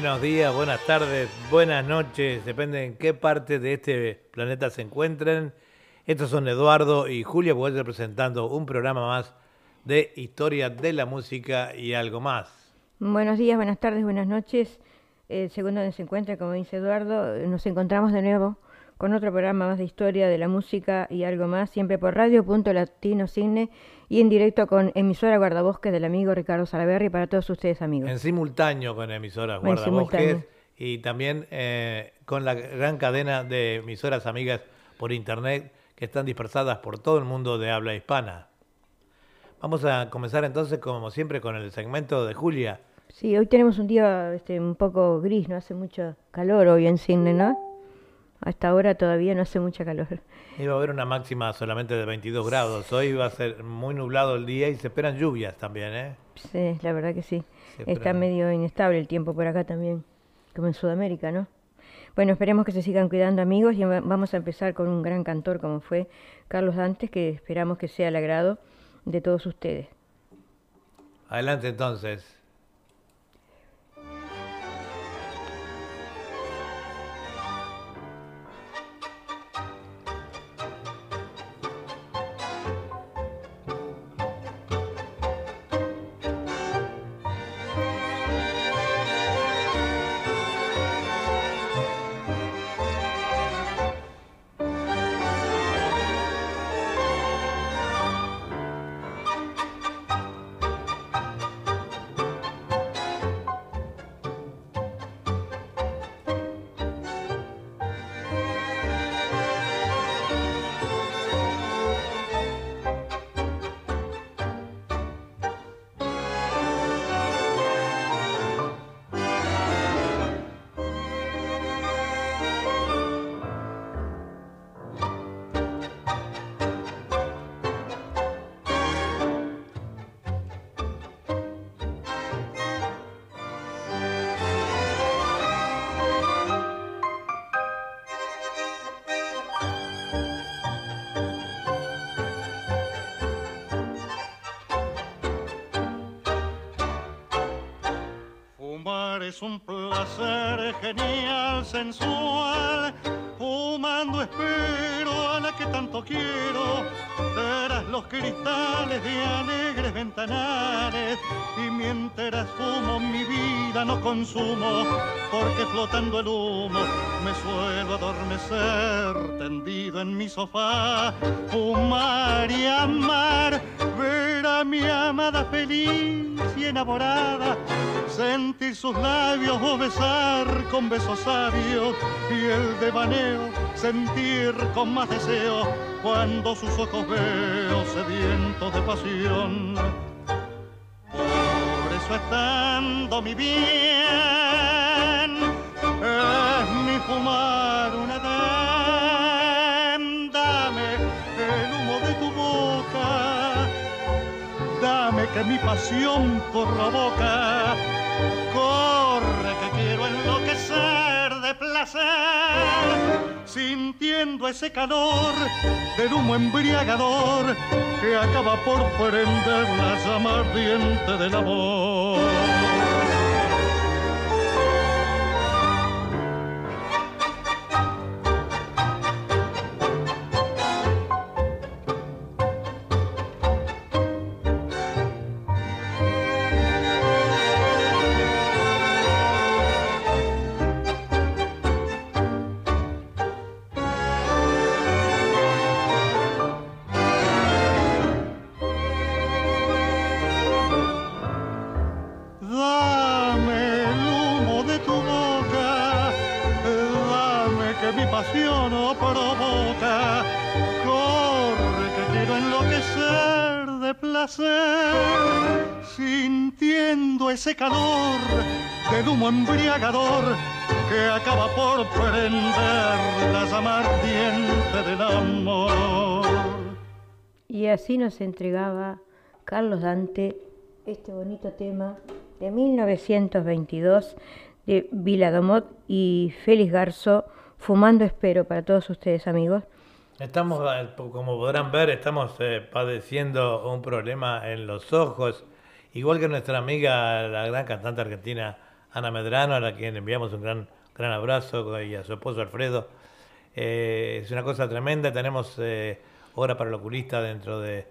Buenos días, buenas tardes, buenas noches, depende en qué parte de este planeta se encuentren. Estos son Eduardo y Julia, voy representando un programa más de historia de la música y algo más. Buenos días, buenas tardes, buenas noches. Eh, según donde se encuentra, como dice Eduardo, nos encontramos de nuevo con otro programa más de historia de la música y algo más, siempre por Radio Punto Latino Cine y en directo con emisora Guardabosques del amigo Ricardo Salaverri para todos ustedes amigos. En simultáneo con emisora Guardabosques y también eh, con la gran cadena de emisoras amigas por internet que están dispersadas por todo el mundo de habla hispana. Vamos a comenzar entonces, como siempre, con el segmento de Julia. Sí, hoy tenemos un día este, un poco gris, no hace mucho calor hoy en Cine, ¿no? Hasta ahora todavía no hace mucha calor. Iba a haber una máxima solamente de 22 grados. Hoy va a ser muy nublado el día y se esperan lluvias también, ¿eh? Sí, la verdad que sí. Está medio inestable el tiempo por acá también, como en Sudamérica, ¿no? Bueno, esperemos que se sigan cuidando amigos y vamos a empezar con un gran cantor como fue Carlos Dantes, que esperamos que sea el agrado de todos ustedes. Adelante entonces. Sensual. Fumando espero a la que tanto quiero. Tras los cristales de alegres ventanales. Y mientras fumo mi vida no consumo. Porque flotando el humo me suelo adormecer. Tendido en mi sofá. Fumar y amar. Amada feliz y enamorada sentir sus labios o besar con besos sabios y el devaneo sentir con más deseo cuando sus ojos veo sedientos de pasión. Por eso estando mi bien, es mi fumar una que mi pasión provoca Corre que quiero enloquecer de placer, sintiendo ese calor del humo embriagador que acaba por prender la llama ardiente del amor. Calor del humo embriagador que acaba por prender la llama del amor. Y así nos entregaba Carlos Dante este bonito tema de 1922 de Viladomot y Félix Garzo, Fumando Espero para todos ustedes amigos. Estamos, eh, como podrán ver, estamos eh, padeciendo un problema en los ojos Igual que nuestra amiga, la gran cantante argentina Ana Medrano, a la quien enviamos un gran, gran abrazo, y a su esposo Alfredo. Eh, es una cosa tremenda, tenemos eh, hora para el oculista dentro de,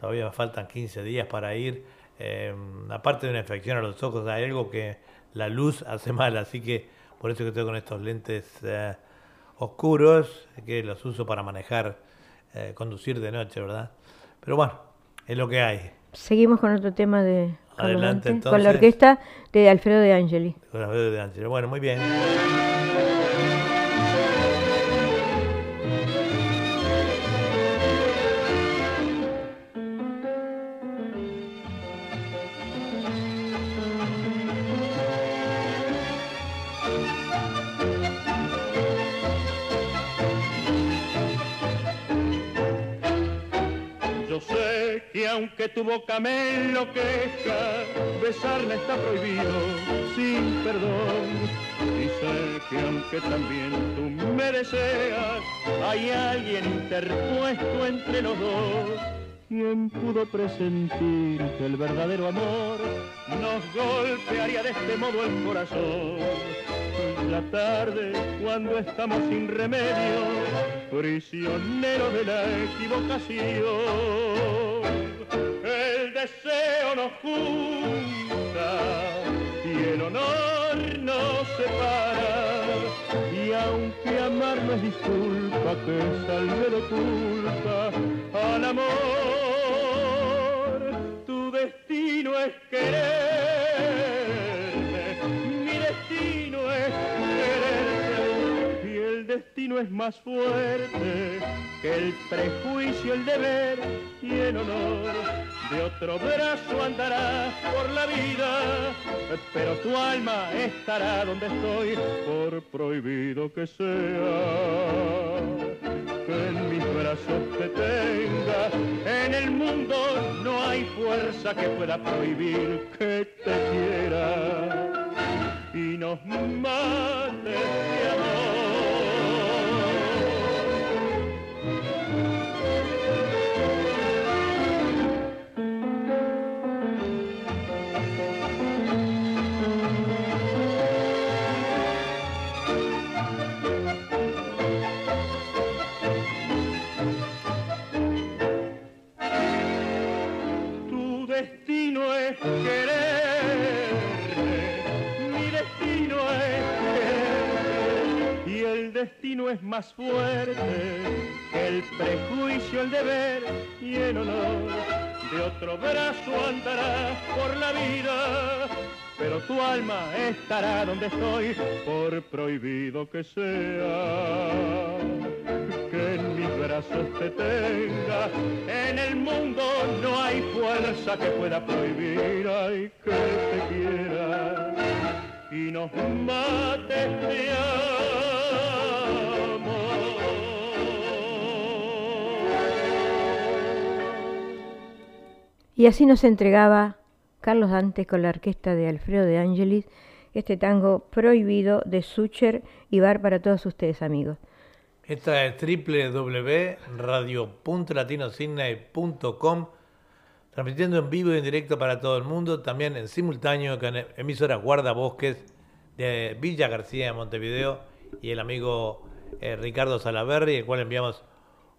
todavía me faltan 15 días para ir. Eh, aparte de una infección a los ojos, hay algo que la luz hace mal, así que por eso que estoy con estos lentes oscuros, que los uso para manejar, conducir de noche, ¿verdad? Pero bueno, es lo que hay. Seguimos con otro tema de Adelante, entonces. Con la orquesta de Alfredo de Angeli. Con Alfredo de Angeli. Bueno, muy bien. Aunque tu boca me enloquezca, besarla está prohibido sin perdón. Y sé que aunque también tú me deseas, hay alguien interpuesto entre los dos. ¿Quién pudo presentir que el verdadero amor nos golpearía de este modo el corazón? La tarde, cuando estamos sin remedio, prisioneros de la equivocación deseo nos junta y el honor nos separa. Y aunque amar no es disculpa que salve de culpa al amor, tu destino es querer destino es más fuerte que el prejuicio, el deber y el honor. De otro brazo andará por la vida, pero tu alma estará donde estoy, por prohibido que sea. Que en mis brazos te tenga, en el mundo no hay fuerza que pueda prohibir que te quiera y nos mate de amor. Destino es más fuerte que el prejuicio, el deber y el honor. De otro brazo andará por la vida, pero tu alma estará donde estoy, por prohibido que sea. Que en mis brazos te tenga, en el mundo no hay fuerza que pueda prohibir, ay, que te quiera y nos mate Y así nos entregaba Carlos Dante con la orquesta de Alfredo de Angelis este tango prohibido de Sucher y Bar para todos ustedes amigos. Esta es www.radio.latinosidney.com transmitiendo en vivo y en directo para todo el mundo, también en simultáneo con emisora Guardabosques de Villa García de Montevideo y el amigo eh, Ricardo Salaverri, el cual enviamos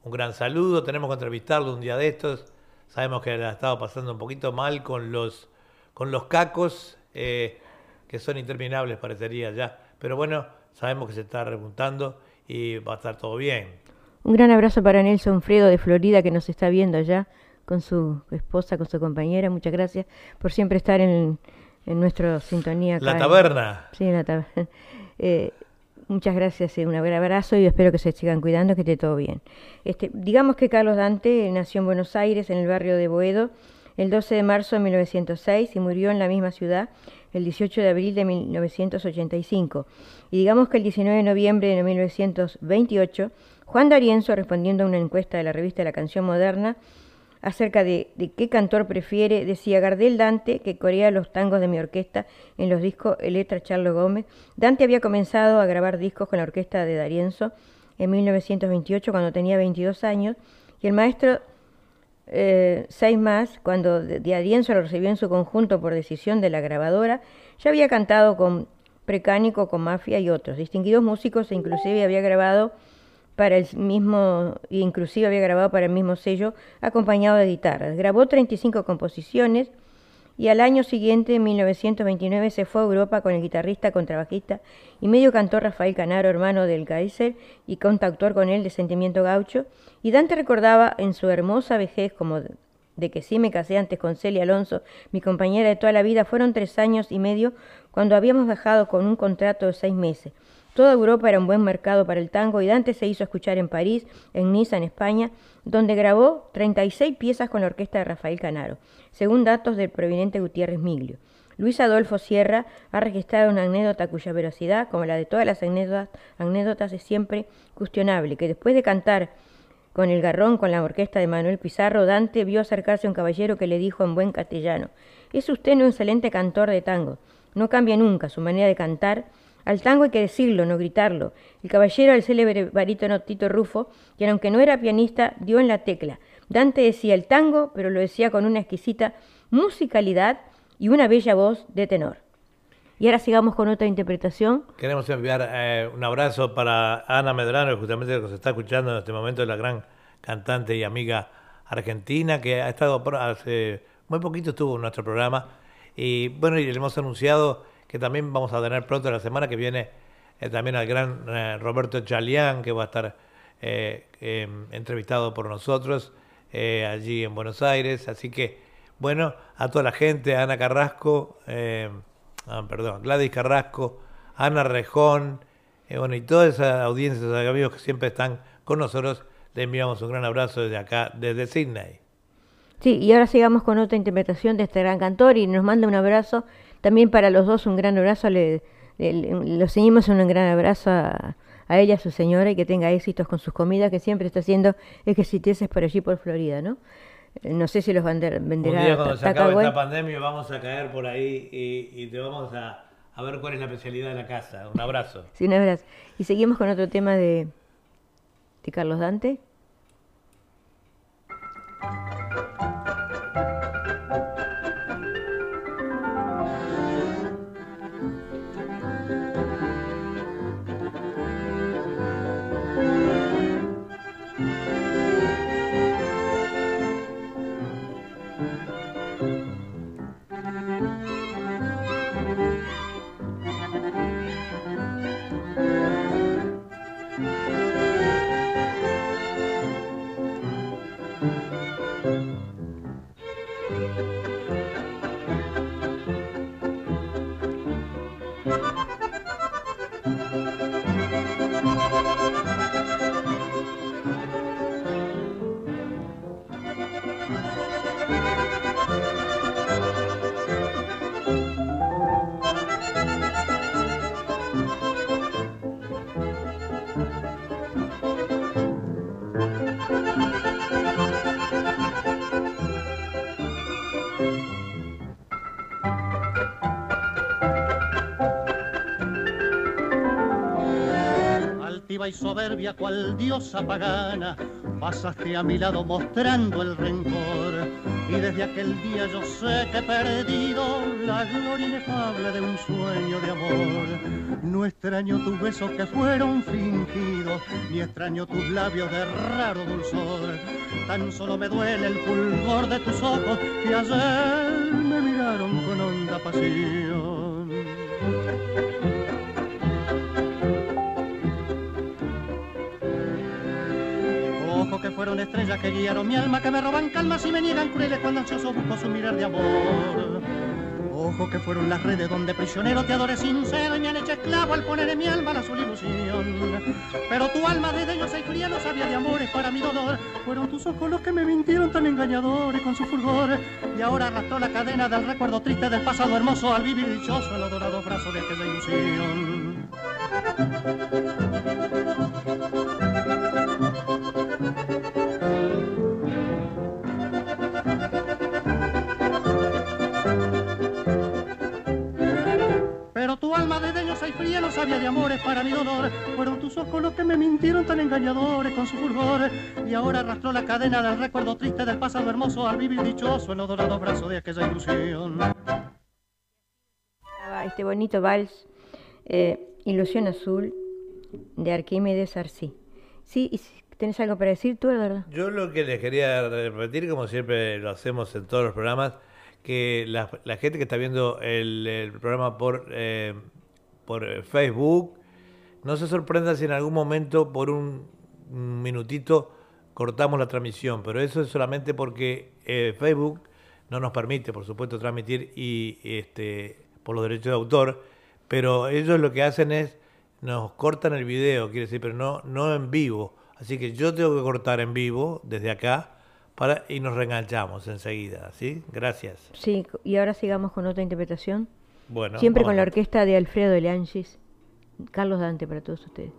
un gran saludo. Tenemos que entrevistarlo un día de estos Sabemos que la ha estado pasando un poquito mal con los, con los cacos, eh, que son interminables, parecería ya. Pero bueno, sabemos que se está repuntando y va a estar todo bien. Un gran abrazo para Nelson Fredo de Florida, que nos está viendo allá con su esposa, con su compañera. Muchas gracias por siempre estar en, en nuestra sintonía. la taberna. Sí, en la taberna. Eh, Muchas gracias, un abrazo y espero que se sigan cuidando, que esté todo bien. Este, digamos que Carlos Dante nació en Buenos Aires, en el barrio de Boedo, el 12 de marzo de 1906 y murió en la misma ciudad el 18 de abril de 1985. Y digamos que el 19 de noviembre de 1928, Juan D'Arienzo, respondiendo a una encuesta de la revista La Canción Moderna, acerca de, qué cantor prefiere, decía Gardel Dante, que corea los tangos de mi orquesta en los discos Eletra Charlo Gómez. Dante había comenzado a grabar discos con la orquesta de Darienzo en 1928 cuando tenía 22 años y el maestro eh, seis más, cuando Darienzo lo recibió en su conjunto por decisión de la grabadora, ya había cantado con Precánico con Mafia y otros. Distinguidos músicos e inclusive había grabado para el mismo, inclusive había grabado para el mismo sello acompañado de guitarras. Grabó 35 composiciones y al año siguiente, en 1929, se fue a Europa con el guitarrista, contrabajista y medio cantor Rafael Canaro, hermano del Kaiser y contactor con él de Sentimiento Gaucho. Y Dante recordaba en su hermosa vejez, como de que sí me casé antes con Celia Alonso, mi compañera de toda la vida, fueron tres años y medio cuando habíamos bajado con un contrato de seis meses. Toda Europa era un buen mercado para el tango y Dante se hizo escuchar en París, en Niza, en España, donde grabó 36 piezas con la orquesta de Rafael Canaro, según datos del providente Gutiérrez Miglio. Luis Adolfo Sierra ha registrado una anécdota cuya veracidad, como la de todas las anécdotas, anécdotas es siempre cuestionable, que después de cantar con el garrón con la orquesta de Manuel Pizarro, Dante vio acercarse a un caballero que le dijo en buen castellano, es usted un excelente cantor de tango, no cambia nunca su manera de cantar, al tango hay que decirlo, no gritarlo. El caballero, el célebre barítono Tito Rufo, quien aunque no era pianista, dio en la tecla. Dante decía el tango, pero lo decía con una exquisita musicalidad y una bella voz de tenor. Y ahora sigamos con otra interpretación. Queremos enviar eh, un abrazo para Ana Medrano, justamente que se está escuchando en este momento, la gran cantante y amiga argentina, que ha estado hace muy poquito estuvo en nuestro programa. Y bueno, y le hemos anunciado que también vamos a tener pronto la semana que viene eh, también al gran eh, Roberto Chalián, que va a estar eh, em, entrevistado por nosotros allí en Buenos Aires. Así que, bueno, a toda la gente, Ana Carrasco, ah, perdón, Gladys Carrasco, Ana Rejón, bueno, y todas esas audiencias, amigos que siempre están con nosotros, le enviamos un gran abrazo desde acá, desde Sydney. Sí, y ahora sigamos con otra interpretación de este gran cantor y nos manda un abrazo también para los dos un gran abrazo, le, lo seguimos un gran abrazo a, ella, a su señora, y que tenga éxitos con sus comidas, que siempre está haciendo exquisiteces por allí, por Florida, ¿no? Eh, no sé si los venderá. Un día cuando se acabe esta pandemia vamos a caer por ahí y, te vamos a, a, ver cuál es la especialidad de la casa. Un abrazo. Sí, un abrazo. Y seguimos con otro tema de, de Carlos Dante. Y soberbia cual diosa pagana, pasaste a mi lado mostrando el rencor. Y desde aquel día yo sé que he perdido la gloria inefable de un sueño de amor. No extraño tus besos que fueron fingidos, ni extraño tus labios de raro dulzor. Tan solo me duele el fulgor de tus ojos que ayer me miraron con honda pasión. Que guiaron mi alma, que me roban calmas y me niegan crueles cuando ansioso busco su mirar de amor. Ojo que fueron las redes donde prisionero te adoré sincero y me han hecho esclavo al poner en mi alma la azul ilusión. Pero tu alma desde yo y fría no sabía de amores para mi dolor. Fueron tus ojos los que me mintieron tan engañadores con su fulgor. Y ahora arrastró la cadena del recuerdo triste del pasado hermoso al vivir dichoso el adorado brazo de aquella ilusión. De amores para mi dolor. Fueron tus ojos los que me mintieron tan engañadores con su fulgor. Y ahora arrastró la cadena del recuerdo triste del pasado hermoso al vivir dichoso en los dorados brazos de aquella ilusión. Este bonito vals Eh, Ilusión Azul de Arquímedes Arcí. Sí, y ¿tenés algo para decir tú, Eduardo? Yo lo que les quería repetir, como siempre lo hacemos en todos los programas, que la, gente que está viendo el, programa por, eh, por Facebook, no se sorprenda si en algún momento por un minutito cortamos la transmisión, pero eso es solamente porque eh, Facebook no nos permite, por supuesto, transmitir y este por los derechos de autor, pero ellos lo que hacen es nos cortan el video, quiere decir, pero no no en vivo. Así que yo tengo que cortar en vivo desde acá para y nos reenganchamos enseguida, ¿sí? Gracias. Sí, y ahora sigamos con otra interpretación. Bueno, siempre con la orquesta de Alfredo de Leangis, Carlos Dante para todos ustedes.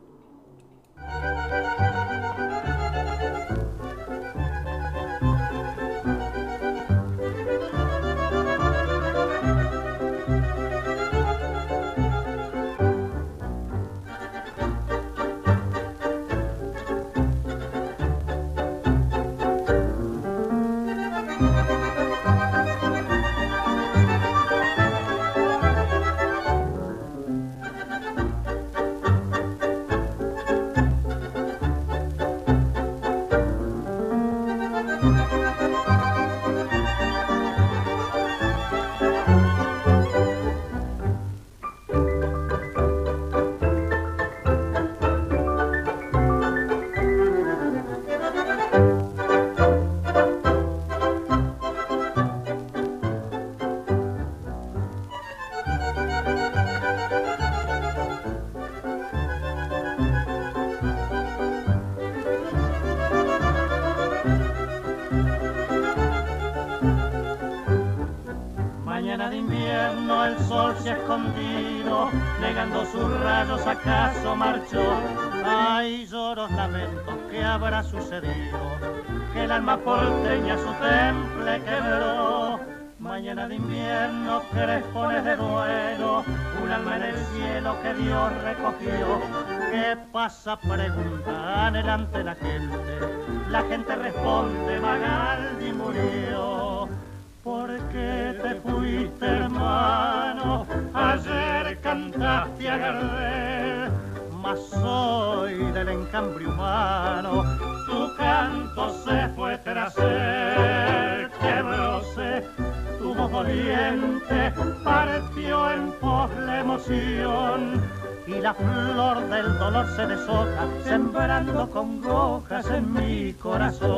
Flor del dolor se deshoja, sembrando con hojas en mi corazón.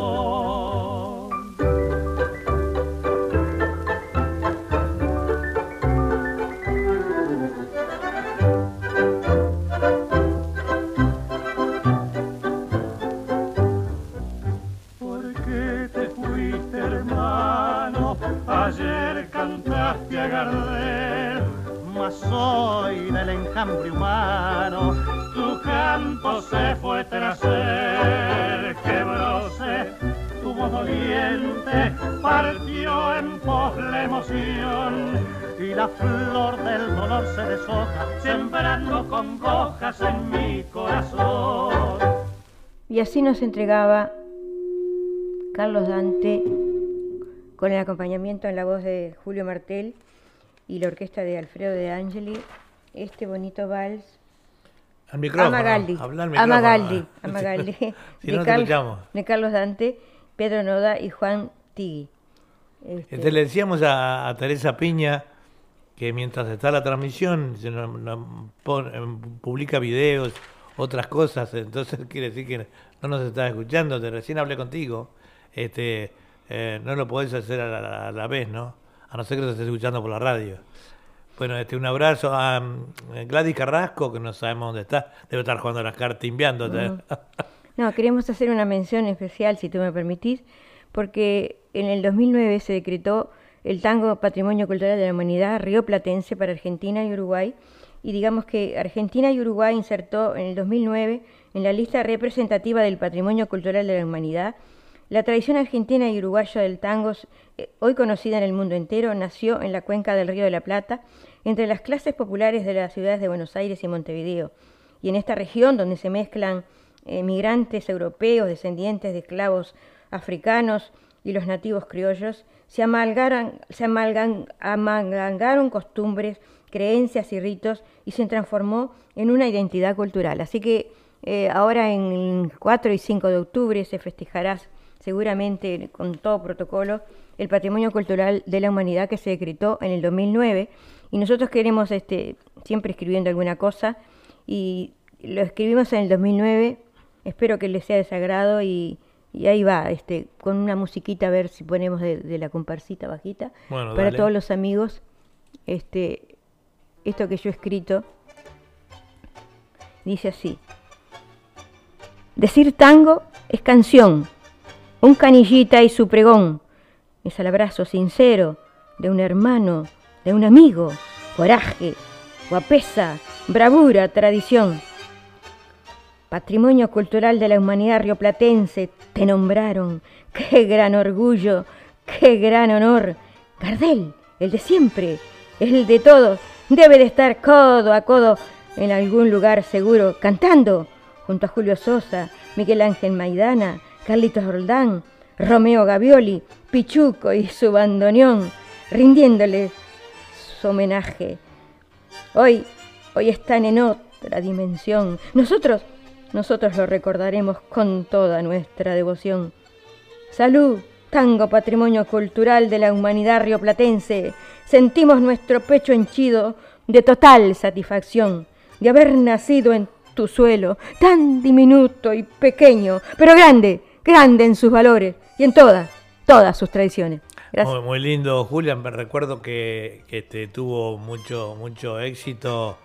Emoción y la flor del dolor se deshoja, sembrando con hojas en mi corazón. Y así nos entregaba Carlos Dante con el acompañamiento en la voz de Julio Martel y la orquesta de Alfredo de Angeli este bonito vals. Al micrófono. Amagaldi. Amagaldi. Amagaldi. si de, no Carlos, de Carlos Dante, Pedro Noda y Juan Tigui. Este... este le decíamos a, Teresa Piña que mientras está la transmisión se publica videos, otras cosas, entonces quiere decir que no nos está escuchando, te recién hablé contigo, este, eh, no lo podés hacer a la vez, ¿no? a no ser que lo estés escuchando por la radio. Bueno, este, un abrazo a mm, Gladys Carrasco, que no sabemos dónde está, debe estar jugando las cartas, timbiándote. No, queremos hacer una mención especial, si tú me permitís, porque en el 2009 se decretó el tango Patrimonio Cultural de la Humanidad Río Platense para Argentina y Uruguay, y digamos que Argentina y Uruguay insertó en el 2009 en la lista representativa del Patrimonio Cultural de la Humanidad la tradición argentina y uruguaya del tango, eh, hoy conocida en el mundo entero, nació en la cuenca del Río de la Plata, entre las clases populares de las ciudades de Buenos Aires y Montevideo. Y en esta región, donde se mezclan eh, migrantes europeos, descendientes de esclavos africanos y los nativos criollos, se amalgaron, se costumbres creencias y ritos y se transformó en una identidad cultural. Así que eh, ahora en 4 y 5 de octubre se festejará seguramente con todo protocolo el patrimonio cultural de la humanidad que se decretó en el 2009 y nosotros queremos este, siempre escribiendo alguna cosa y lo escribimos en el 2009, espero que les sea de sagrado y, ahí va, este, con una musiquita a ver si ponemos de, la comparsita bajita para todos los amigos, este, esto que yo he escrito dice así. Decir tango es canción, un canillita y su pregón, es el abrazo sincero de un hermano, de un amigo, coraje, guapesa, bravura, tradición. Patrimonio cultural de la humanidad rioplatense, te nombraron. ¡Qué gran orgullo! ¡Qué gran honor! Gardel, el de siempre, el de todos, debe de estar codo a codo en algún lugar seguro, cantando, junto a Julio Sosa, Miguel Ángel Maidana, Carlitos Roldán, Romeo Gavioli, Pichuco y su bandoneón, rindiéndole su homenaje. Hoy, hoy están en otra dimensión. Nosotros, nosotros lo recordaremos con toda nuestra devoción. Salud, tango patrimonio cultural de la humanidad rioplatense. Sentimos nuestro pecho henchido de total satisfacción de haber nacido en tu suelo, tan diminuto y pequeño, pero grande, grande en sus valores y en todas, todas sus tradiciones. Muy, lindo, Julián. Me recuerdo que, tuvo mucho, mucho éxito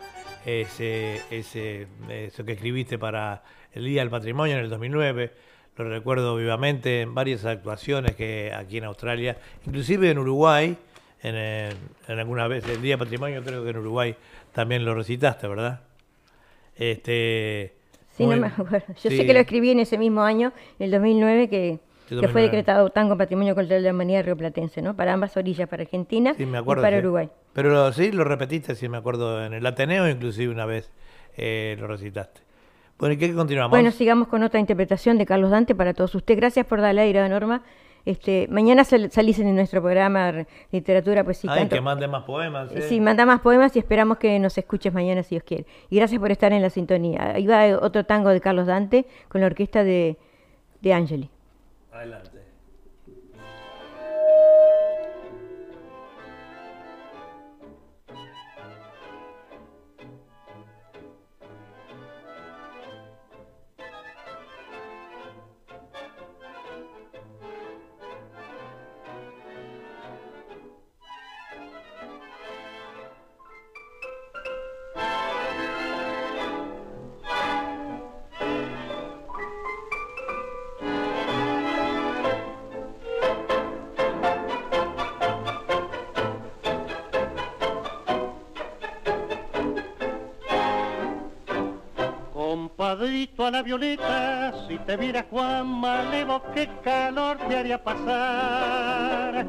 ese, ese, eso que escribiste para el Día del Patrimonio en el 2009. Lo recuerdo vivamente en varias actuaciones que aquí en Australia, inclusive en Uruguay, en, en alguna vez el Día del Patrimonio, creo que en Uruguay también lo recitaste, ¿verdad? Este, sí, no me acuerdo. Yo sé que lo escribí en ese mismo año, en el 2009, que que fue decretado tango Patrimonio Cultural de la Humanidad Rioplatense, ¿no? Para ambas orillas, para Argentina y para Uruguay. Pero sí, lo repetiste, sí me acuerdo, en el Ateneo inclusive una vez eh, lo recitaste. Bueno, ¿y qué continuamos? Bueno, sigamos con otra interpretación de Carlos Dante para todos ustedes. Gracias por darle aire a Norma. Este, mañana salís en nuestro programa Literatura, pues sí. Ay, que mande más poemas. ¿eh? Sí, manda más poemas y esperamos que nos escuches mañana si Dios quiere. Y gracias por estar en la sintonía. Ahí va otro tango de Carlos Dante con la orquesta de, de Angeli. Island. Adelante. la violeta, si te viera Juan Malevo, qué calor te haría pasar.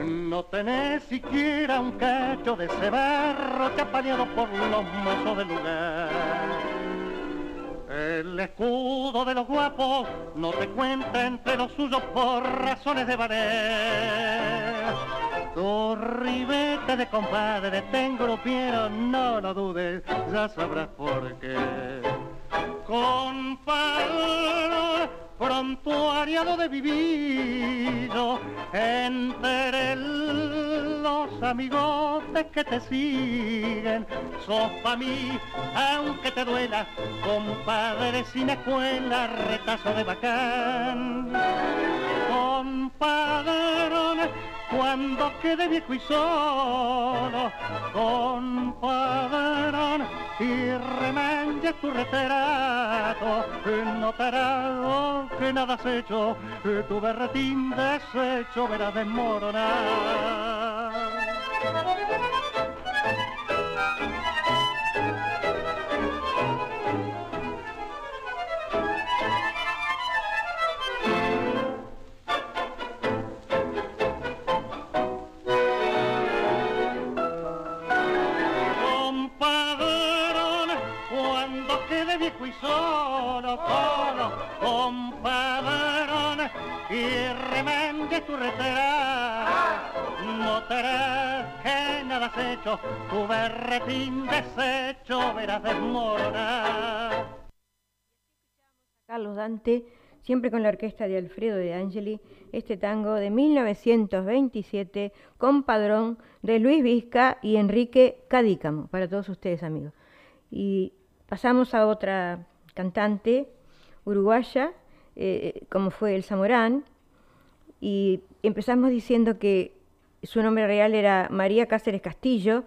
No tenés siquiera un cacho de ese barro por los mozos del lugar. El escudo de los guapos no te cuenta entre los suyos por razones de valer. Tu ribete de compadre te engrupieron, no lo dudes, ya sabrás por qué compadre prontuariado de vivido entre los amigotes que te siguen. Sos pa' mí aunque te duela compadre sin escuela retazo de bacán. Compadre cuando quede viejo y solo, compadrón, y remanches tu retrato, notarás que nada has hecho, tu berretín deshecho verás desmoronar. Y remende tu te que nada has hecho, tu berretín deshecho verás desmoronar. Carlos Dante, siempre con la orquesta de Alfredo de Angeli, este tango de 1927 con padrón de Luis Vizca y Enrique Cadícamo, para todos ustedes amigos. Y pasamos a otra cantante uruguaya, eh, como fue el Zamorán, y empezamos diciendo que su nombre real era María Cáceres Castillo,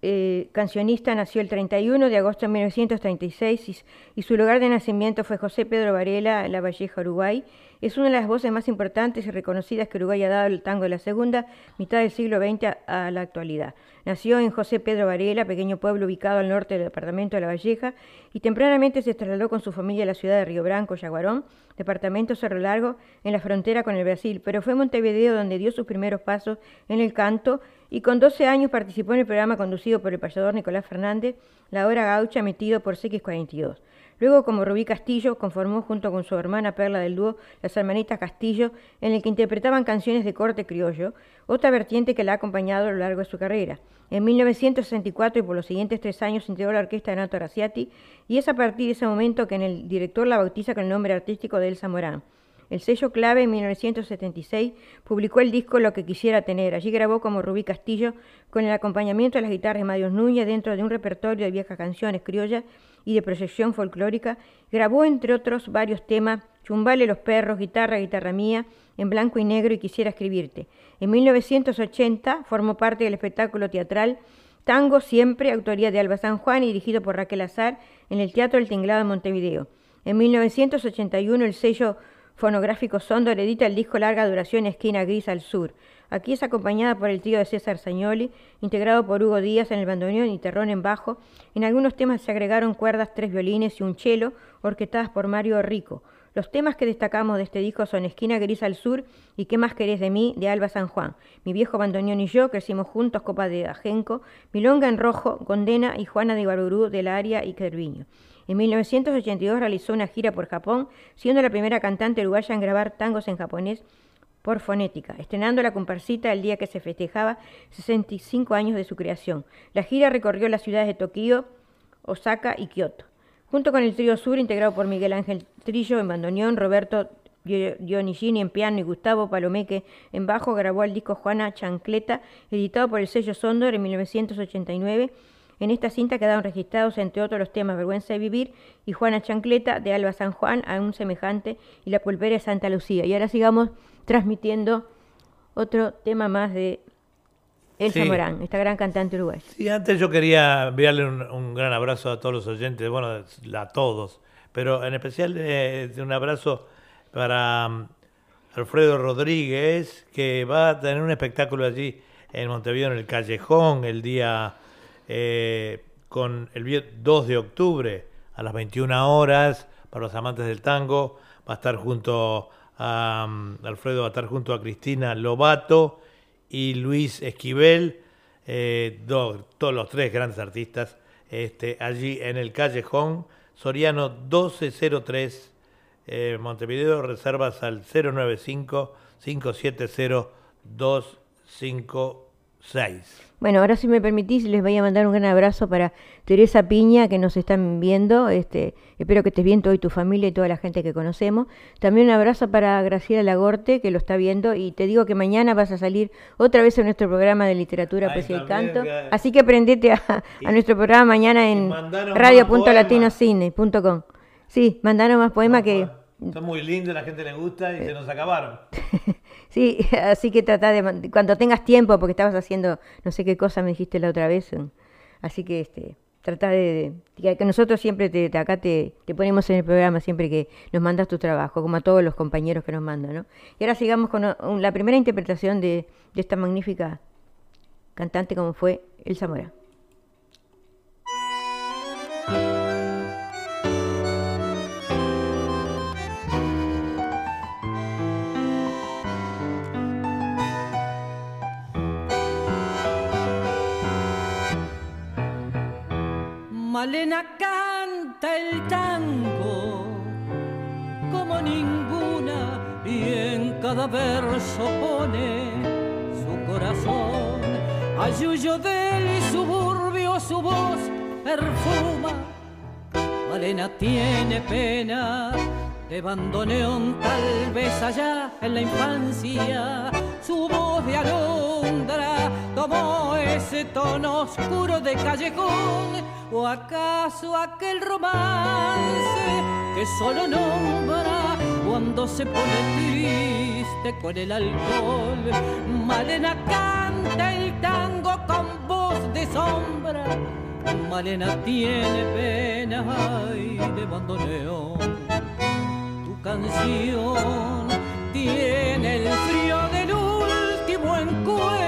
eh, cancionista, nació el 31 de agosto de 1936 y, su lugar de nacimiento fue José Pedro Varela, La Valleja, Uruguay. Es una de las voces más importantes y reconocidas que Uruguay ha dado al tango de la segunda mitad del siglo XX a, la actualidad. Nació en José Pedro Varela, pequeño pueblo ubicado al norte del departamento de La Valleja, y tempranamente se trasladó con su familia a la ciudad de Río Branco, Yaguarón, departamento Cerro Largo, en la frontera con el Brasil, pero fue Montevideo donde dio sus primeros pasos en el canto y con 12 años participó en el programa conducido por el payador Nicolás Fernández, La Hora Gaucha, emitido por CX42. Luego, como Rubí Castillo, conformó junto con su hermana Perla del dúo Las Hermanitas Castillo, en el que interpretaban canciones de corte criollo, otra vertiente que la ha acompañado a lo largo de su carrera. En 1964 y por los siguientes tres años integró la orquesta de Nato Raciati y es a partir de ese momento que el director la bautiza con el nombre artístico de Elsa Morán. El sello clave en 1976 publicó el disco Lo que quisiera tener. Allí grabó como Rubí Castillo con el acompañamiento de las guitarras de Mario Núñez dentro de un repertorio de viejas canciones criollas y de proyección folclórica. Grabó entre otros varios temas, Chumbale los perros, Guitarra, Guitarra mía, en blanco y negro y Quisiera escribirte. En 1980 formó parte del espectáculo teatral Tango Siempre, autoría de Alba San Juan y dirigido por Raquel Azar en el Teatro del Tinglado de Montevideo. En 1981 el sello fonográfico Sondor edita el disco larga duración Esquina Gris al Sur. Aquí es acompañada por el trío de César Sañoli, integrado por Hugo Díaz en el bandoneón y terrón en bajo. En algunos temas se agregaron cuerdas, tres violines y un cello, orquestadas por Mario Rico. Los temas que destacamos de este disco son Esquina Gris al Sur y ¿Qué más querés de mí? de Alba San Juan. Mi viejo bandoneón y yo crecimos juntos, Copa de Ajenco, Milonga en Rojo, Condena y Juana de Ibarurú del Área y Querviño. En 1982 realizó una gira por Japón, siendo la primera cantante uruguaya en grabar tangos en japonés por fonética, estrenando la comparsita el día que se festejaba 65 años de su creación. La gira recorrió las ciudades de Tokio, Osaka y Kioto. Junto con el trío Sur, integrado por Miguel Ángel Trillo en bandoneón, Roberto Dionigini en piano y Gustavo Palomeque en bajo, grabó el disco Juana Chancleta, editado por el sello Sondor en 1989 en esta cinta quedaron registrados, entre otros, los temas Vergüenza de Vivir y Juana Chancleta de Alba San Juan, a un semejante, y La Pulpera de Santa Lucía. Y ahora sigamos transmitiendo otro tema más de Elsa Morán, esta gran cantante uruguaya. Sí, antes yo quería enviarle un, gran abrazo a todos los oyentes, bueno, a todos, pero en especial eh, un abrazo para mm, Alfredo Rodríguez, que va a tener un espectáculo allí en Montevideo, en el Callejón, el día eh, con el 2 de octubre a las 21 horas para los amantes del tango. Va a estar junto a mm, Alfredo, va a estar junto a Cristina Lobato y Luis Esquivel, eh, todos los tres grandes artistas, este, allí en el callejón Soriano 1203, eh, Montevideo, reservas al 095 570 256. Bueno, ahora si me permitís, les voy a mandar un gran abrazo para Teresa Piña, que nos están viendo. Este, espero que estés bien tú y tu familia y toda la gente que conocemos. También un abrazo para Graciela Lagorte, que lo está viendo. Y te digo que mañana vas a salir otra vez en nuestro programa de literatura, poesía y canto. Así que prendete a, nuestro programa mañana en radio.latinocine.com. Sí, mandanos más poemas que... Son muy lindos, la gente le gusta y se nos acabaron. Sí, así que trata de, cuando tengas tiempo, porque estabas haciendo no sé qué cosa me dijiste la otra vez, así que este, trata de, que nosotros siempre te, acá te, ponemos en el programa siempre que nos mandas tu trabajo, como a todos los compañeros que nos mandan, ¿no? Y ahora sigamos con la primera interpretación de, de esta magnífica cantante como fue El Zamora. Malena canta el tango como ninguna y en cada verso pone su corazón. Ayuyo del suburbio su voz perfuma. Malena tiene pena de bandoneón, tal vez allá en la infancia. Su voz de alondra tomó ese tono oscuro de callejón, o acaso aquel romance que solo nombra cuando se pone triste con el alcohol. Malena canta el tango con voz de sombra. Malena tiene pena de bandoneón. Tu canción tiene el frío del último encuentro.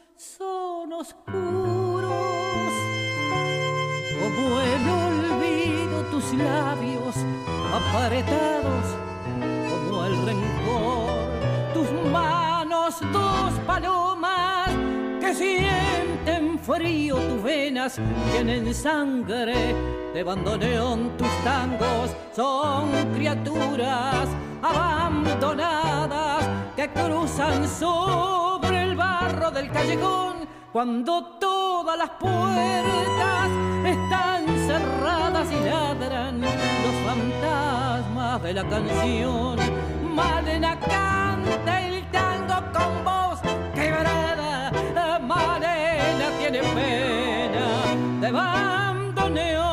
son oscuros, como el olvido tus labios apretados como el rencor, tus manos dos palomas que sienten frío, tus venas tienen sangre de bandoneón, tus tangos son criaturas abandonadas que cruzan sobre el del callejón cuando todas las puertas están cerradas y ladran los fantasmas de la canción. Malena canta el tango con voz quebrada, Malena tiene pena de bandoneón.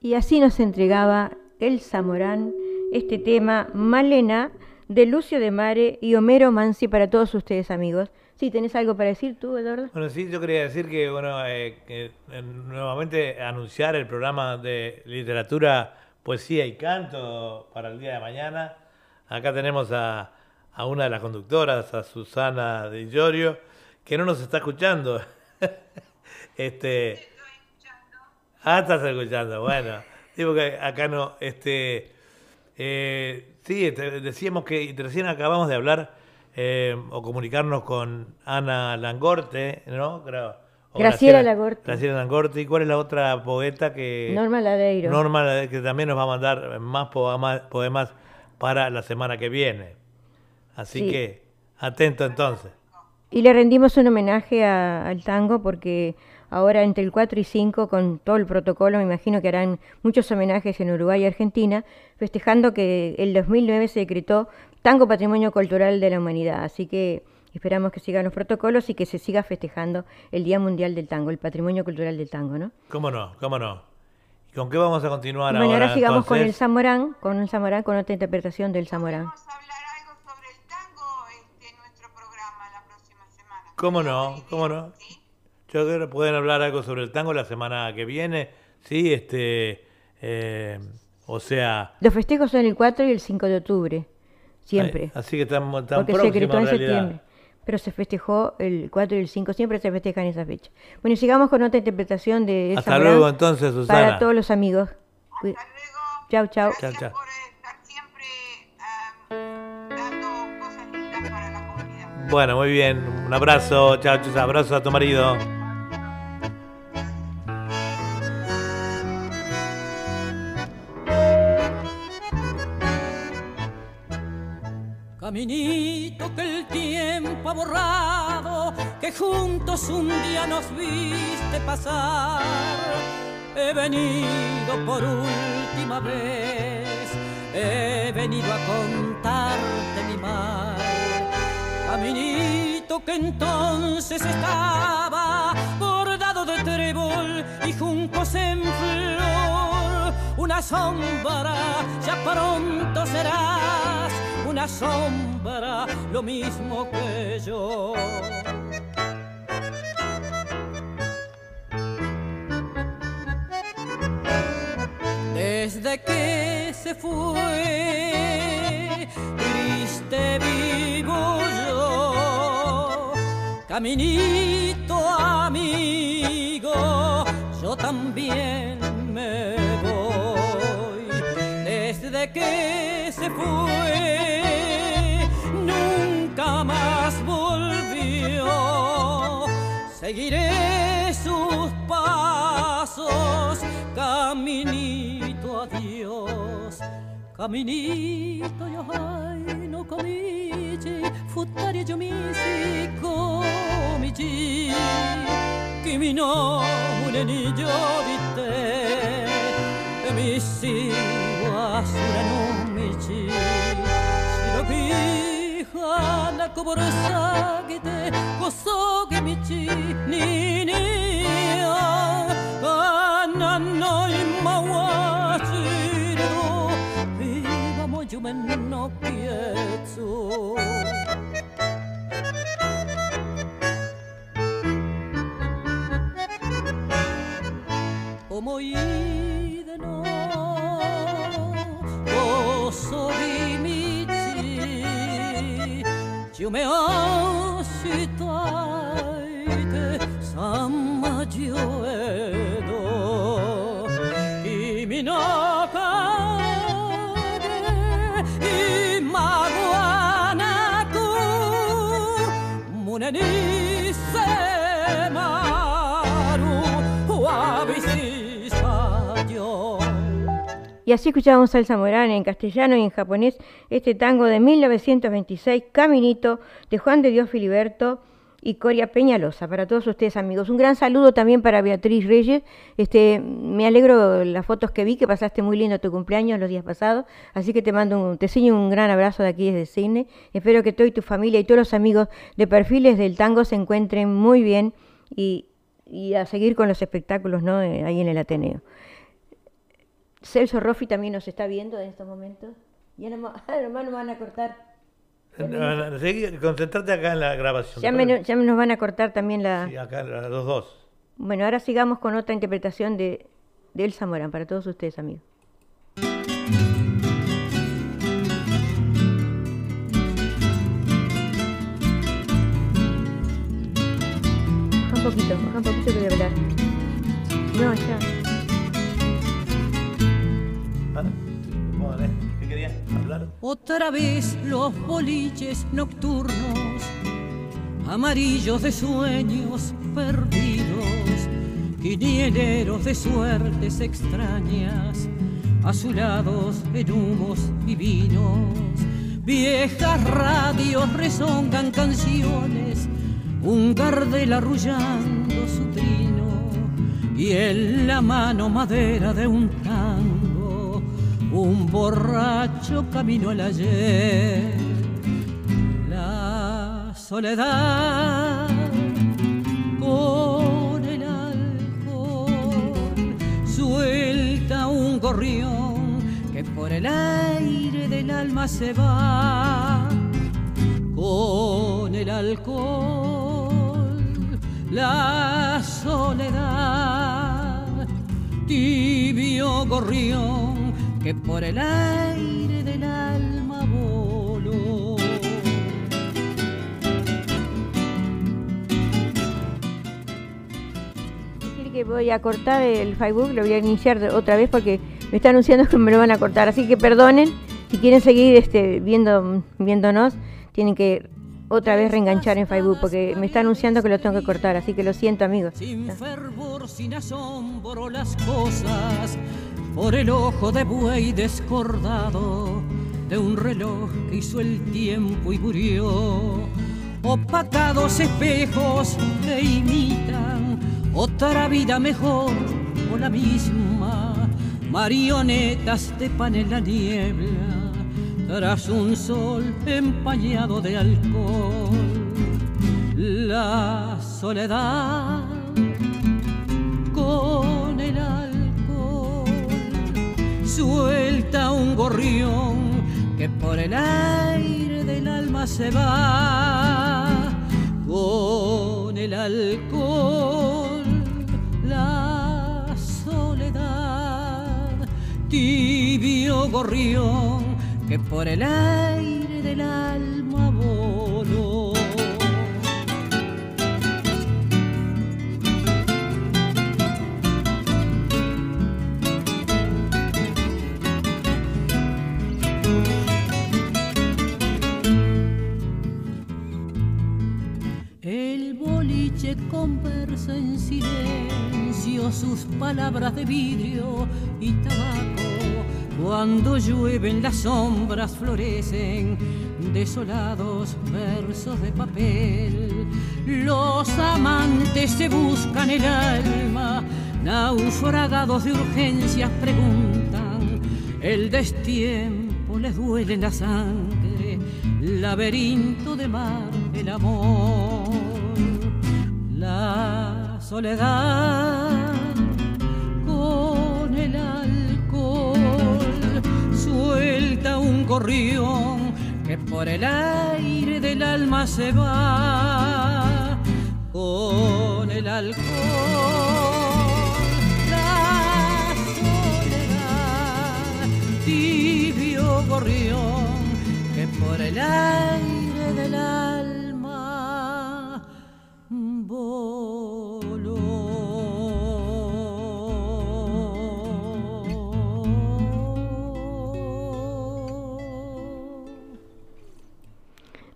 Y así nos entregaba el Zamorán este tema Malena de Lucio de Mare y Homero Mansi para todos ustedes amigos. Sí, ¿tenés algo para decir tú, Eduardo? Bueno, sí, yo quería decir que, bueno, eh, que, eh, nuevamente anunciar el programa de literatura, poesía y canto para el día de mañana. Acá tenemos a, a una de las conductoras, a Susana de Llorio, que no nos está escuchando. este, ah, estás escuchando, bueno. Digo que acá no, este, eh, sí, te- decíamos que recién acabamos de hablar eh, o comunicarnos con Ana Langorte, ¿no? Graciela Langorte. Graciela Langorte. ¿Y cuál es la otra poeta que... Norma Ladeiro. Norma, que también nos va a mandar más poemas, poemas para la semana que viene. Así Sí. que, atento entonces. Y le rendimos un homenaje a- al tango porque ahora entre el 4 y 5, con todo el protocolo, me imagino que harán muchos homenajes en Uruguay y Argentina, festejando que el 2009 se decretó Tango Patrimonio Cultural de la Humanidad. Así que esperamos que sigan los protocolos y que se siga festejando el Día Mundial del Tango, el Patrimonio Cultural del Tango, ¿no? ¿Cómo no? ¿Cómo no? ¿Y con qué vamos a continuar Bueno, ahora? ahora sigamos con el? Zamorán, con el Zamorán, con otra interpretación del Zamorán. Vamos a hablar algo sobre el tango este, en nuestro programa la próxima semana. ¿Cómo no? ¿Cómo no? ¿Sí? Yo creo que pueden hablar algo sobre el tango la semana que viene. Sí, este. eh, o sea. Los festejos son el 4 y el 5 de octubre, siempre. eh, Así que estamos tan porque se decretó en septiembre. Pero se festejó el 4 y el 5, siempre se festeja en esa fecha. Bueno, y sigamos con otra interpretación de El Hasta luego entonces, Susana. Para todos los amigos. Hasta luego. Chau, chau. Chao, Gracias chao. por estar siempre am, dando cosas lindas para la comunidad. Bueno, muy bien. Un abrazo, chao, chao, abrazo a tu marido. Caminito que el tiempo ha borrado, que juntos un día nos viste pasar. He venido por última vez, he venido a contarte mi mal. Caminito que entonces estaba bordado de trébol y juncos en flor. Una sombra, ya pronto serás una sombra, lo mismo que yo. Desde que se fue, triste vivo yo, caminito amigo, yo también me voy. Desde que se fue, Seguiré sus pasos, caminito adiós. Caminito yo ay no comici, futtari yo misi comici, kimi no ni yo vite, misi wasura no mici, lejana como reságuete, gozo que mi chininia, anano y mawachiro, viva mojumen no piezo. Omoí 夢をしたいてさんまじをえ Y así escuchábamos Elsa Morán en castellano y en japonés este tango de 1926, Caminito, de Juan de Dios Filiberto y Coria Peñalosa, para todos ustedes amigos. Un gran saludo también para Beatriz Reyes. Este, me alegro las fotos que vi, que pasaste muy lindo tu cumpleaños los días pasados, así que te mando un, te enseño un gran abrazo de aquí desde Cine. Espero que tú y tu familia y todos los amigos de perfiles del tango se encuentren muy bien y, a seguir con los espectáculos ¿no? Eh, ahí en el Ateneo. Celso Roffi también nos está viendo en estos momentos. Ya nomás, nomás nos van a cortar. Concentrate acá en la grabación. Ya, me, ya nos van a cortar también la... Sí, acá los dos. Bueno, ahora sigamos con otra interpretación de, de Elsa Morán, para todos ustedes, amigos. Baja un poquito, baja un poquito que voy a hablar. No, ya. Otra vez los boliches nocturnos, amarillos de sueños perdidos, quinieneros de suertes extrañas, azulados en humos divinos. Viejas radios rezongan canciones, un gardel arrullando su trino y en la mano madera de un tango un borracho camino al ayer. La soledad con el alcohol suelta un gorrión que por el aire del alma se va. Con el alcohol, la soledad, tibio gorrión que por el aire del alma voló. Decir que voy a cortar el Facebook, lo voy a iniciar otra vez porque me está anunciando que me lo van a cortar, así que perdonen, si quieren seguir este, viendo, viéndonos, tienen que otra vez reenganchar en Facebook porque me está anunciando que lo tengo que cortar, así que lo siento amigos. Sin fervor, sin asombro las cosas por el ojo de buey descordado de un reloj que hizo el tiempo y murió. Opacados espejos que imitan otra vida mejor o la misma, marionetas de pan en la niebla, tras un sol empañado de alcohol. La soledad suelta un gorrión que por el aire del alma se va con el alcohol, la soledad, tibio gorrión que por el aire del alma conversa en silencio sus palabras de vidrio y tabaco. Cuando llueven las sombras florecen desolados versos de papel. Los amantes se buscan el alma, naufragados de urgencias preguntan. El destiempo les duele la sangre, laberinto de mar el amor. La soledad con el alcohol suelta un gorrión que por el aire del alma se va con el alcohol. La soledad, tibio gorrión que por el aire del alma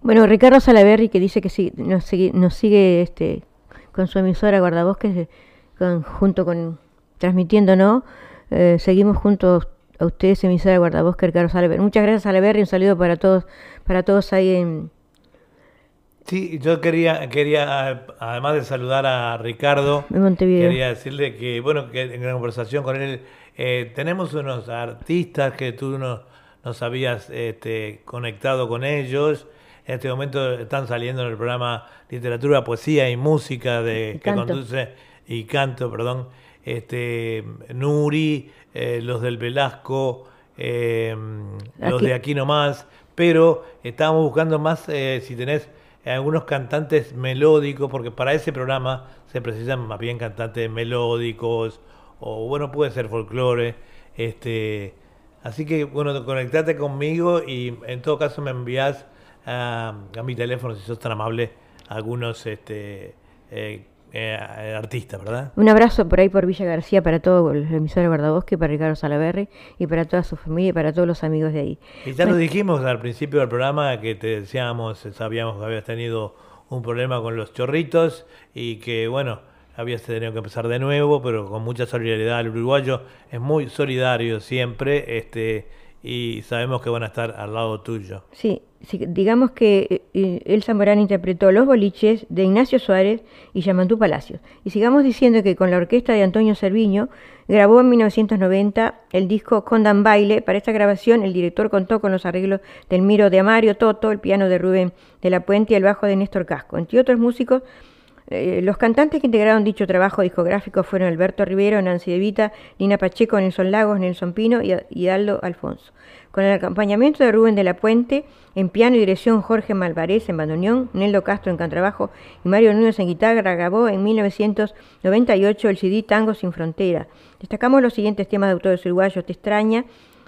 Bueno, Ricardo Salaverri que dice que sí, nos sigue, nos sigue este, con su emisora Guardabosques, con, junto con transmitiéndonos, eh, seguimos juntos a ustedes, emisora Guardabosques, Ricardo Salaverri. Muchas gracias Salaverri, un saludo para todos, para todos ahí en... Sí, yo quería, quería además de saludar a Ricardo, quería decirle que, bueno, que en la conversación con él eh, tenemos unos artistas que tú nos, nos habías este, conectado con ellos, en este momento están saliendo en el programa Literatura, Poesía y Música de, que conduce y canto, perdón, este Nuri, eh, los del Velasco, eh, los de aquí nomás, pero estábamos buscando más eh, si tenés algunos cantantes melódicos, porque para ese programa se precisan más bien cantantes melódicos, o bueno, puede ser folclore, este, así que bueno, conectate conmigo y en todo caso me envías a, mi teléfono, si sos tan amable, algunos este, eh, eh, artistas, ¿verdad? Un abrazo por ahí por Villa García para todo el emisor de Guardabosque, para Ricardo Salaverri y para toda su familia y para todos los amigos de ahí. Y ya lo dijimos al principio del programa que te decíamos, sabíamos que habías tenido un problema con los chorritos y que, bueno, habías tenido que empezar de nuevo, pero con mucha solidaridad. El uruguayo es muy solidario siempre este, y sabemos que van a estar al lado tuyo. Sí, digamos que eh, El Zamorán interpretó Los Boliches de Ignacio Suárez y Yamantú Palacios. Y sigamos diciendo que con la orquesta de Antonio Cerviño grabó en 1990 el disco Condan Baile. Para esta grabación el director contó con los arreglos del Miro de Amario Toto, el piano de Rubén de la Puente y el bajo de Néstor Casco. Entre otros músicos, eh, los cantantes que integraron dicho trabajo discográfico fueron Alberto Rivero, Nancy De Vita, Lina Pacheco, Nelson Lagos, Nelson Pino y Aldo Alfonso con el acompañamiento de Rubén de la Puente, en piano y dirección Jorge Malvarez en bandoneón, Neldo Castro en contrabajo y Mario Núñez en guitarra, grabó en 1998 el CD Tango Sin Frontera. Destacamos los siguientes temas de autores uruguayos, Te extraña,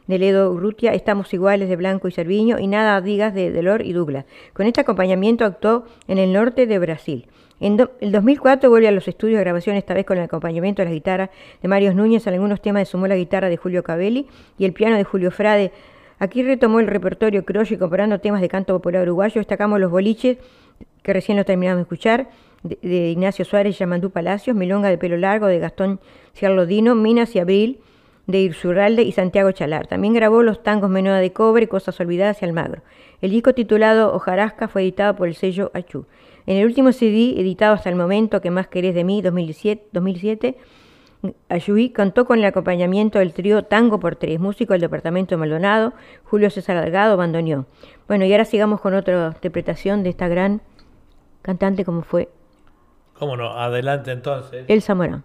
de Ledo Urrutia, Estamos iguales de Blanco y Cerviño y Nada digas de Delor y Douglas. Con este acompañamiento actuó en el norte de Brasil. En el 2004 vuelve a los estudios de grabación, esta vez con el acompañamiento de las guitarras de Mario Núñez. En algunos temas sumó la guitarra de Julio Cabelli y el piano de Julio Frade. Aquí retomó el repertorio criollo y comparando temas de canto popular uruguayo. Destacamos los boliches, que recién lo terminamos de escuchar, de, Ignacio Suárez Yamandú Palacios, Milonga de pelo largo de Gastón Ciarlodino, Minas y Abril de Irsurralde y Santiago Chalar. También grabó los tangos Menuda de Cobre, Cosas Olvidadas y Almagro. El disco titulado Ojarasca fue editado por el sello Achú. En el último CD, editado hasta el momento, que más querés de mí, 2007, 2007 Ayuí contó con el acompañamiento del trío Tango por Tres, músico del departamento de Maldonado, Julio César Delgado, bandoneón. Bueno, y ahora sigamos con otra interpretación de esta gran cantante como fue. ¿Cómo no? Adelante entonces. El Zamorán.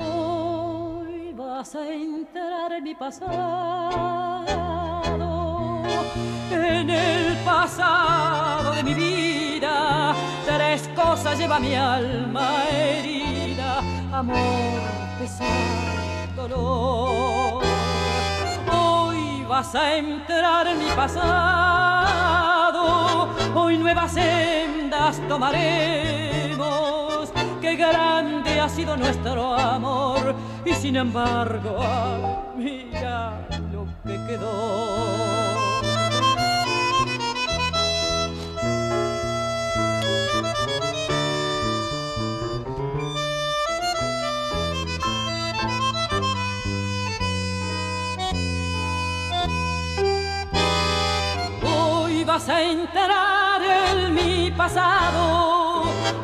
Hoy vas a entrar en mi pasado, en el pasado de mi vida. Tres cosas lleva mi alma herida, amor, pesar, dolor. Hoy vas a entrar en mi pasado, hoy nuevas sendas tomaremos. Qué grande ha sido nuestro amor y sin embargo, mira lo que quedó. Hoy vas a entrar en mi pasado,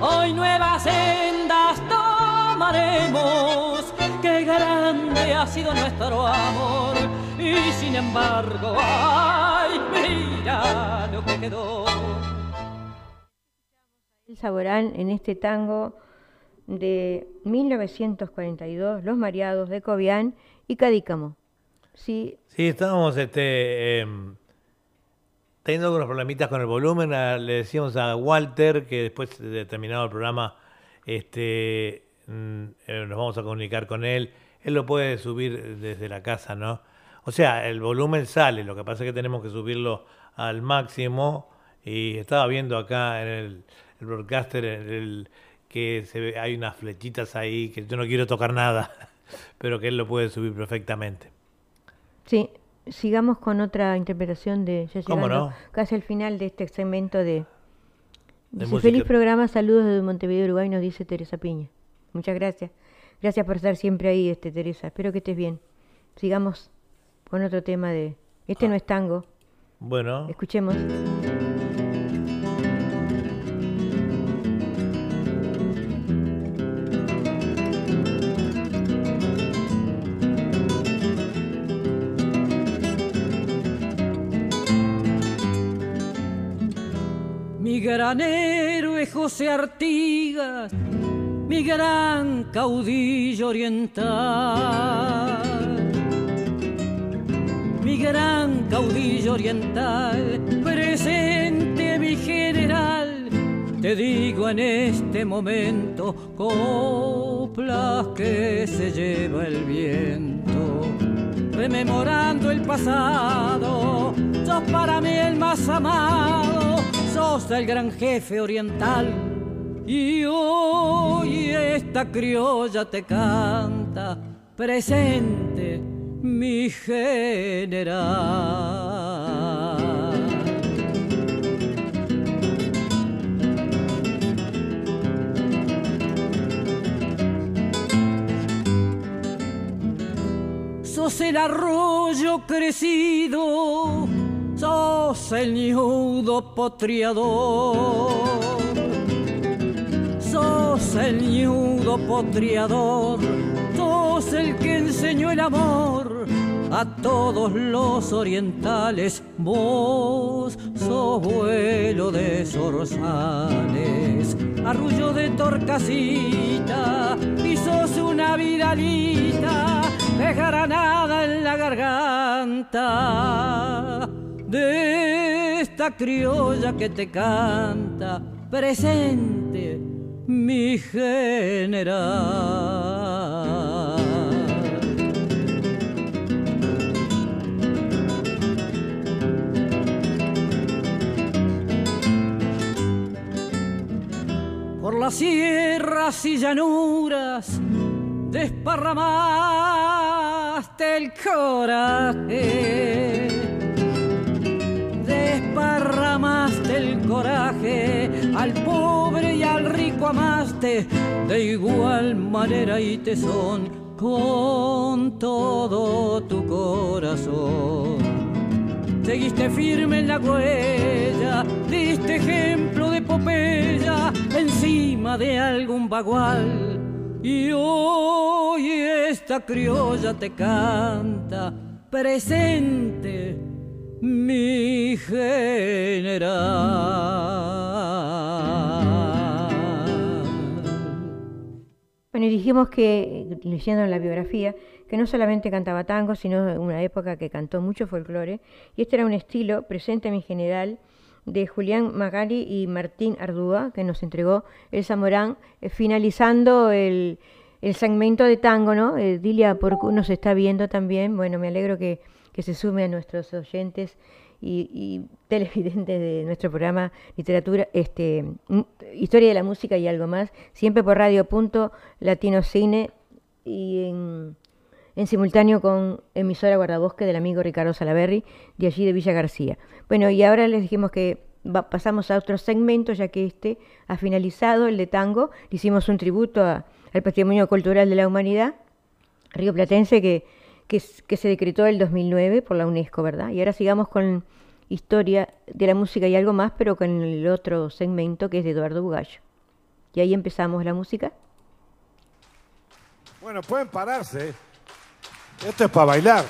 hoy nuevas sendas tomaremos. Qué grande ha sido nuestro amor y sin embargo, ay, mira lo que quedó. El Saborán en este tango de 1942, Los Mareados de Cobian y Cadícamo. Sí, Sí, estábamos este, em, teniendo algunos problemitas con el volumen. le decíamos a Walter que después de terminado el programa este, mm, eh, nos vamos a comunicar con él. Él lo puede subir desde la casa, ¿no? O sea, el volumen sale, lo que pasa es que tenemos que subirlo al máximo. Y estaba viendo acá en el, broadcaster el- que se ve, hay unas flechitas ahí, que yo no quiero tocar nada, pero que él lo puede subir perfectamente. sí. Sigamos con otra interpretación de ya ¿Cómo llegando no? casi al final de este segmento de, De dice, feliz programa, saludos desde Montevideo, Uruguay, nos dice Teresa Piña. Muchas gracias. Gracias por estar siempre ahí, este Teresa. Espero que estés bien. Sigamos con otro tema de este Ah. no es tango. Bueno. Escuchemos. Gran héroe José Artigas, mi gran caudillo oriental. Mi gran caudillo oriental, presente mi general, te digo en este momento, coplas que se lleva el viento rememorando el pasado. Sos para mí el más amado, el gran jefe oriental. Y hoy esta criolla te canta, presente mi general. sos el arroyo crecido, sos el ñudo potriador, sos el ñudo potriador, sos el que enseñó el amor a todos los orientales, vos sos vuelo de zorzales, arrullo de torcasita, y sos una viralita de granada en la garganta de esta criolla que te canta presente mi general. Por las sierras y llanuras desparramaste el coraje, el coraje, al pobre y al rico amaste de igual manera y tesón con todo tu corazón. Seguiste firme en la huella, diste ejemplo de epopeya encima de algún bagual y hoy esta criolla te canta presente, mi general. Bueno, y dijimos que, leyendo la biografía, que no solamente cantaba tango, sino en una época que cantó mucho folclore, y este era un estilo presente en mi general de Julián Magali y Martín Ardúa, que nos entregó el Zamorán, eh, finalizando el, segmento de tango, ¿no? Eh, Dilia Porcu nos está viendo también, bueno, me alegro que, se sume a nuestros oyentes y, televidentes de nuestro programa Literatura, este, Historia de la Música y algo más, siempre por Radio Punto Latino Cine y en, simultáneo con emisora Guardabosque del amigo Ricardo Salaberry, de allí de Villa García. Bueno, y ahora les dijimos que pasamos a otro segmento, ya que este ha finalizado, el de tango. Hicimos un tributo al Patrimonio Cultural de la Humanidad, Río Platense, que, que, se decretó el 2009 por la UNESCO, ¿verdad? Y ahora sigamos con historia de la música y algo más, pero con el otro segmento que es de Eduardo Bugallo. Y ahí empezamos la música. Bueno, pueden pararse. Esto es para bailar.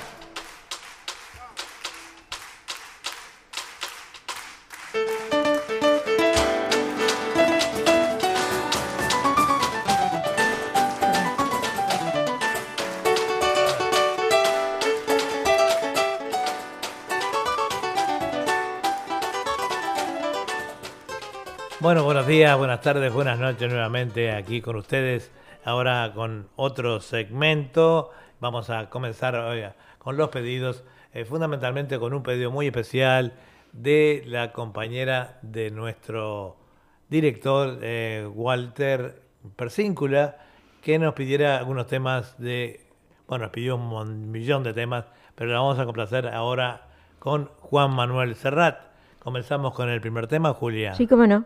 Buenas tardes, buenas noches nuevamente aquí con ustedes. Ahora con otro segmento. Vamos a comenzar con los pedidos, eh, fundamentalmente con un pedido muy especial de la compañera de nuestro director, eh, Walter Persíncula, que nos pidiera algunos temas de, bueno, nos pidió un millón de temas, pero la vamos a complacer ahora con Juan Manuel Serrat. Comenzamos con el primer tema, Julia. Sí, cómo no.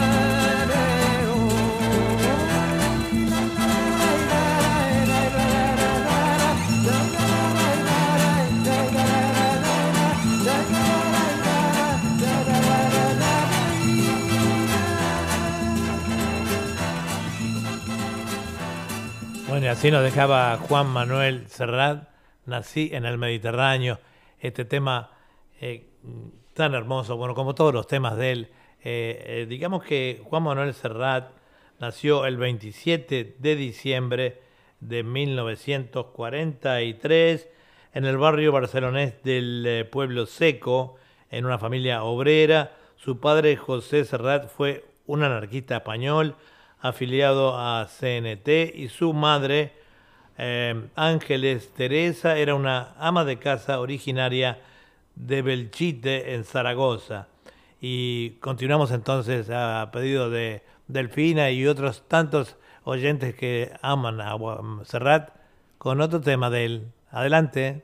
Así nos dejaba Juan Manuel Serrat, nací en el Mediterráneo, este tema eh, tan hermoso, bueno, como todos los temas de él. Eh, eh, digamos que Juan Manuel Serrat nació el 27 de diciembre de 1943 en el barrio barcelonés del Pueblo Seco, en una familia obrera. Su padre José Serrat fue un anarquista español, afiliado a CNT y su madre, eh, Ángeles Teresa, era una ama de casa originaria de Belchite en Zaragoza. Y continuamos entonces a pedido de Delfina y otros tantos oyentes que aman a Serrat con otro tema de él. Adelante.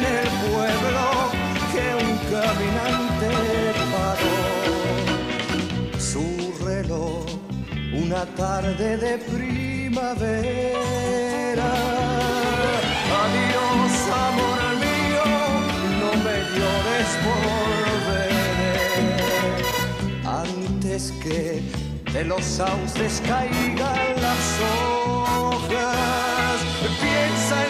En el pueblo que un caminante paró su reloj una tarde de primavera. Adiós, amor mío, no me llores, volveré antes que de los sauces caigan las hojas. Piensa en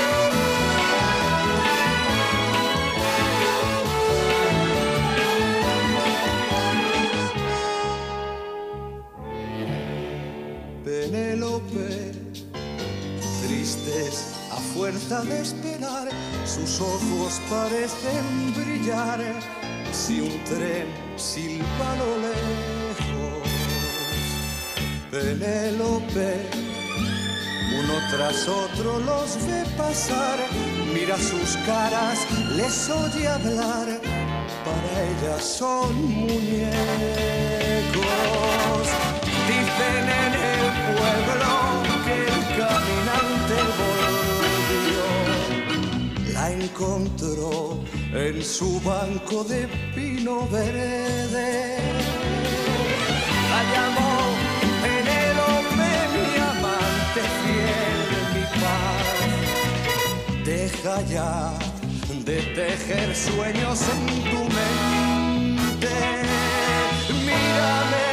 Penélope tristes a fuerza de esperar, sus ojos parecen brillar si un tren silba lo lejos. Penélope, uno tras otro los ve pasar, mira sus caras, les oye hablar, para ellas son muñecos. Pueblo que el caminante volvió. La encontró en su banco de pino verde. La llamó Penélope, mi amante fiel, mi paz. Deja ya de tejer sueños en tu mente. Mírame,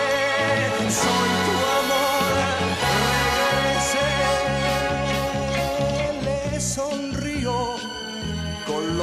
soy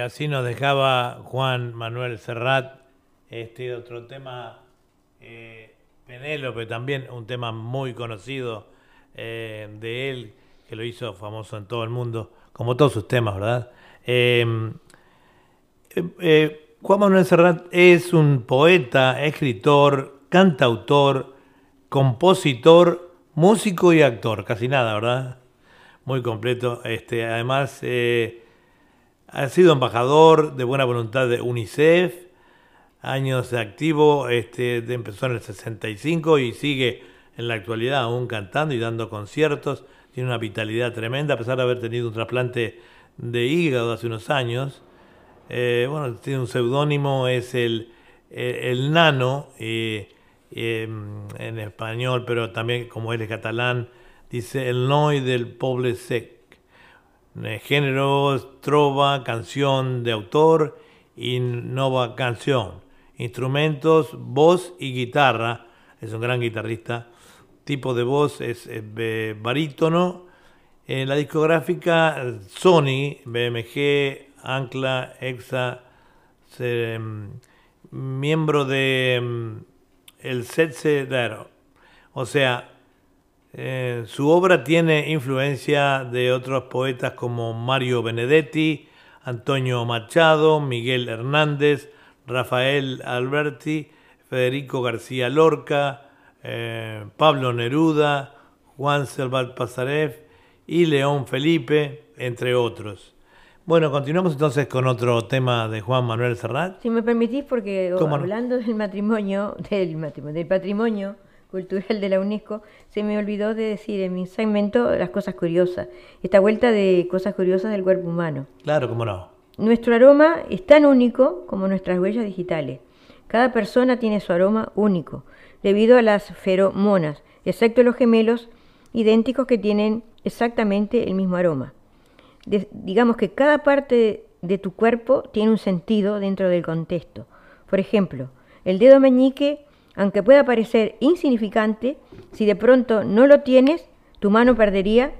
así nos dejaba Juan Manuel Serrat, este otro tema, eh, Penélope también, un tema muy conocido eh, de él, que lo hizo famoso en todo el mundo, como todos sus temas, ¿verdad? Eh, Juan Manuel Serrat es un poeta, escritor, cantautor, compositor, músico y actor, casi nada, ¿verdad? Muy completo. Este, además, ha sido embajador de buena voluntad de UNICEF, años de activo, este, empezó en el 65 y sigue en la actualidad aún cantando y dando conciertos. Tiene una vitalidad tremenda, a pesar de haber tenido un trasplante de hígado hace unos años. Eh, bueno, tiene un seudónimo, es el, el, Nano, em, en español, pero también como él es catalán, dice el Noi del Poble Sec eh, géneros, trova, canción de autor y nova canción. Instrumentos, voz y guitarra. Es un gran guitarrista. Tipo de voz es, barítono. En la discográfica Sony, BMG, Ancla, EXA, mm, miembro de mm, el Setze O sea, eh, su obra tiene influencia de otros poetas como Mario Benedetti, Antonio Machado, Miguel Hernández, Rafael Alberti, Federico García Lorca, eh, Pablo Neruda, Juan Selvat Pasarev y León Felipe, entre otros. Bueno, continuamos entonces con otro tema de Juan Manuel Serrat. Si me permitís, porque hablando del matrimonio, del matrimonio, del patrimonio, cultural de la UNESCO, se me olvidó de decir en mi segmento las cosas curiosas, esta vuelta de cosas curiosas del cuerpo humano. Claro, cómo no. Nuestro aroma es tan único como nuestras huellas digitales. Cada persona tiene su aroma único, debido a las feromonas, excepto los gemelos idénticos que tienen exactamente el mismo aroma. digamos que cada parte de tu cuerpo tiene un sentido dentro del contexto. Por ejemplo, el dedo meñique aunque pueda parecer insignificante, si de pronto no lo tienes, tu mano perdería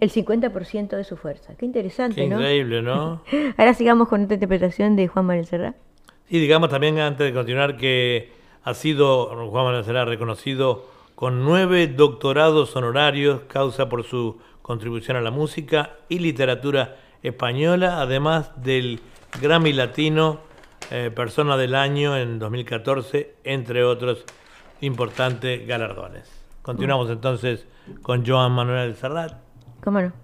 el 50% de su fuerza. Qué interesante, ¿no? Increíble, ¿no? Ahora sigamos con esta interpretación de Juan Manuel Serra. Sí, digamos también antes de continuar que ha sido Juan Manuel Serra reconocido con nueve doctorados honorarios, causa por su contribución a la música y literatura española, además del Grammy Latino eh, persona del Año en 2014, entre otros importantes galardones. Continuamos entonces con Joan Manuel Serrat. ¿Cómo no?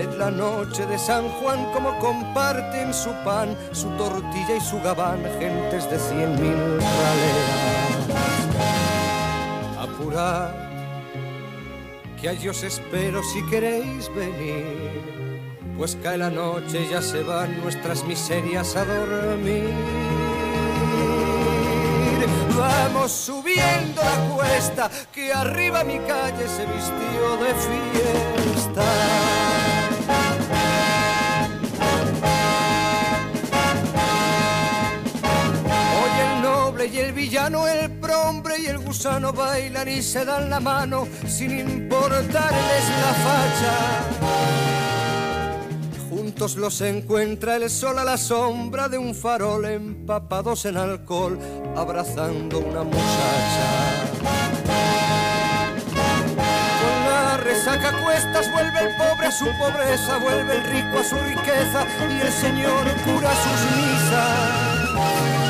en la noche de San Juan como comparten su pan, su tortilla y su gabán, gentes de cien mil raleras. Apurad, que a os espero si queréis venir, pues cae la noche y ya se van nuestras miserias a dormir. Vamos subiendo la cuesta, que arriba mi calle se vistió de fiesta. Villano, el y el gusano bailan y se dan la mano sin importarles la facha. Juntos los encuentra el sol a la sombra de un farol empapados en alcohol, abrazando una muchacha resaca cuestas, vuelve el pobre a su pobreza, vuelve el rico a su riqueza y el Señor cura sus misas.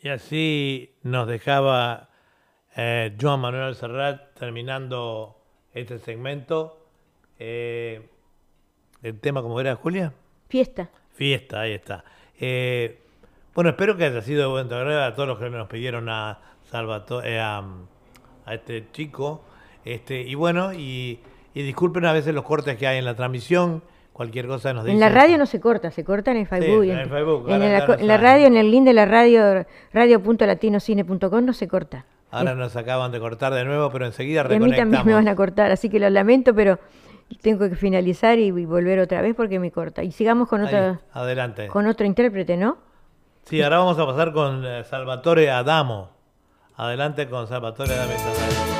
Y así nos dejaba eh, Joan Manuel Serrat terminando este segmento eh, el tema, como era, Julia? Fiesta. Fiesta, ahí está. Eh, bueno, espero que haya sido de buen agrado a todos los que nos pidieron a Salvatore, eh, a, este chico. Este, y bueno, y, disculpen a veces los cortes que hay en la transmisión. Cualquier cosa nos dicen. En la radio no se corta, se corta en el Facebook. en, el Facebook, en, la, radio, en el link de la radio, radio.latinocine.com no se corta. Ahora nos acaban de cortar de nuevo, pero enseguida reconectamos. a mí también me van a cortar, así que lo lamento, pero tengo que finalizar y, volver otra vez porque me corta. Y sigamos con otro, adelante. con otro intérprete, ¿no? Sí, ahora vamos a pasar con eh, Salvatore Adamo. Adelante con Salvatore Adamo.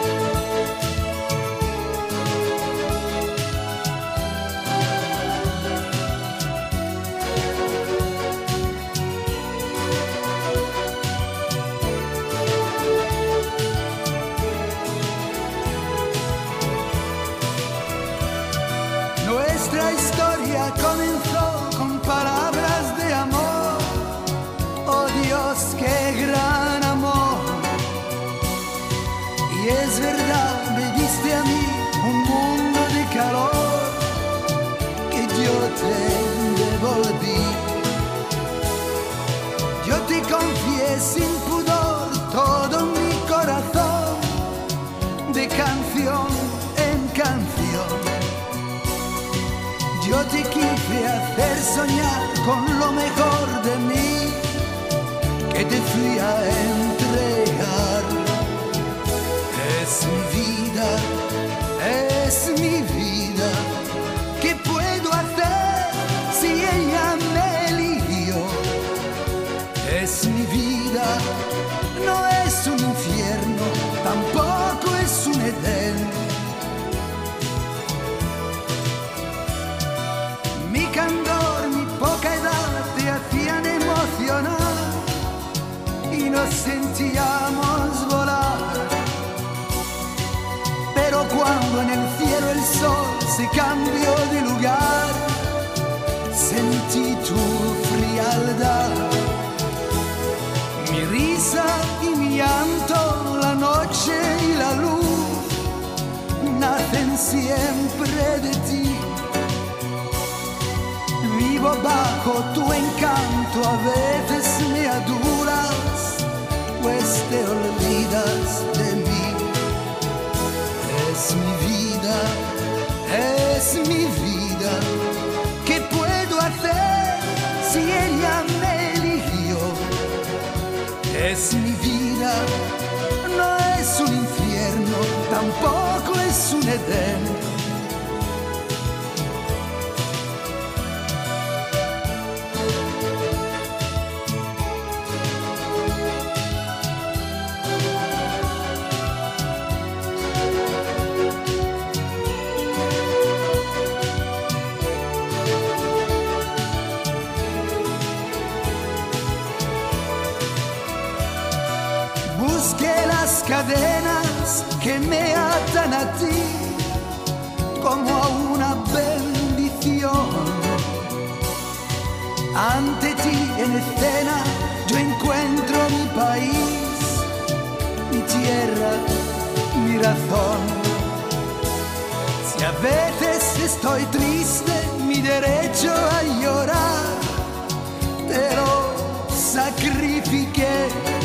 Te se cambió de lugar, sentí tu frialdad risa y mi llanto, la noche y la luz nacen siempre de ti. Vivo bajo tu encanto, a veces me aduras, pues te olvidas de mí. Es mi vida, ¿qué puedo hacer si ella me es mi vida, no es un infierno, tampoco es un Edén me atan a ti como a una bendición. Ante ti en escena yo encuentro mi país, mi tierra, mi razón. Si a veces estoy triste, mi derecho a llorar, te lo sacrifiqué.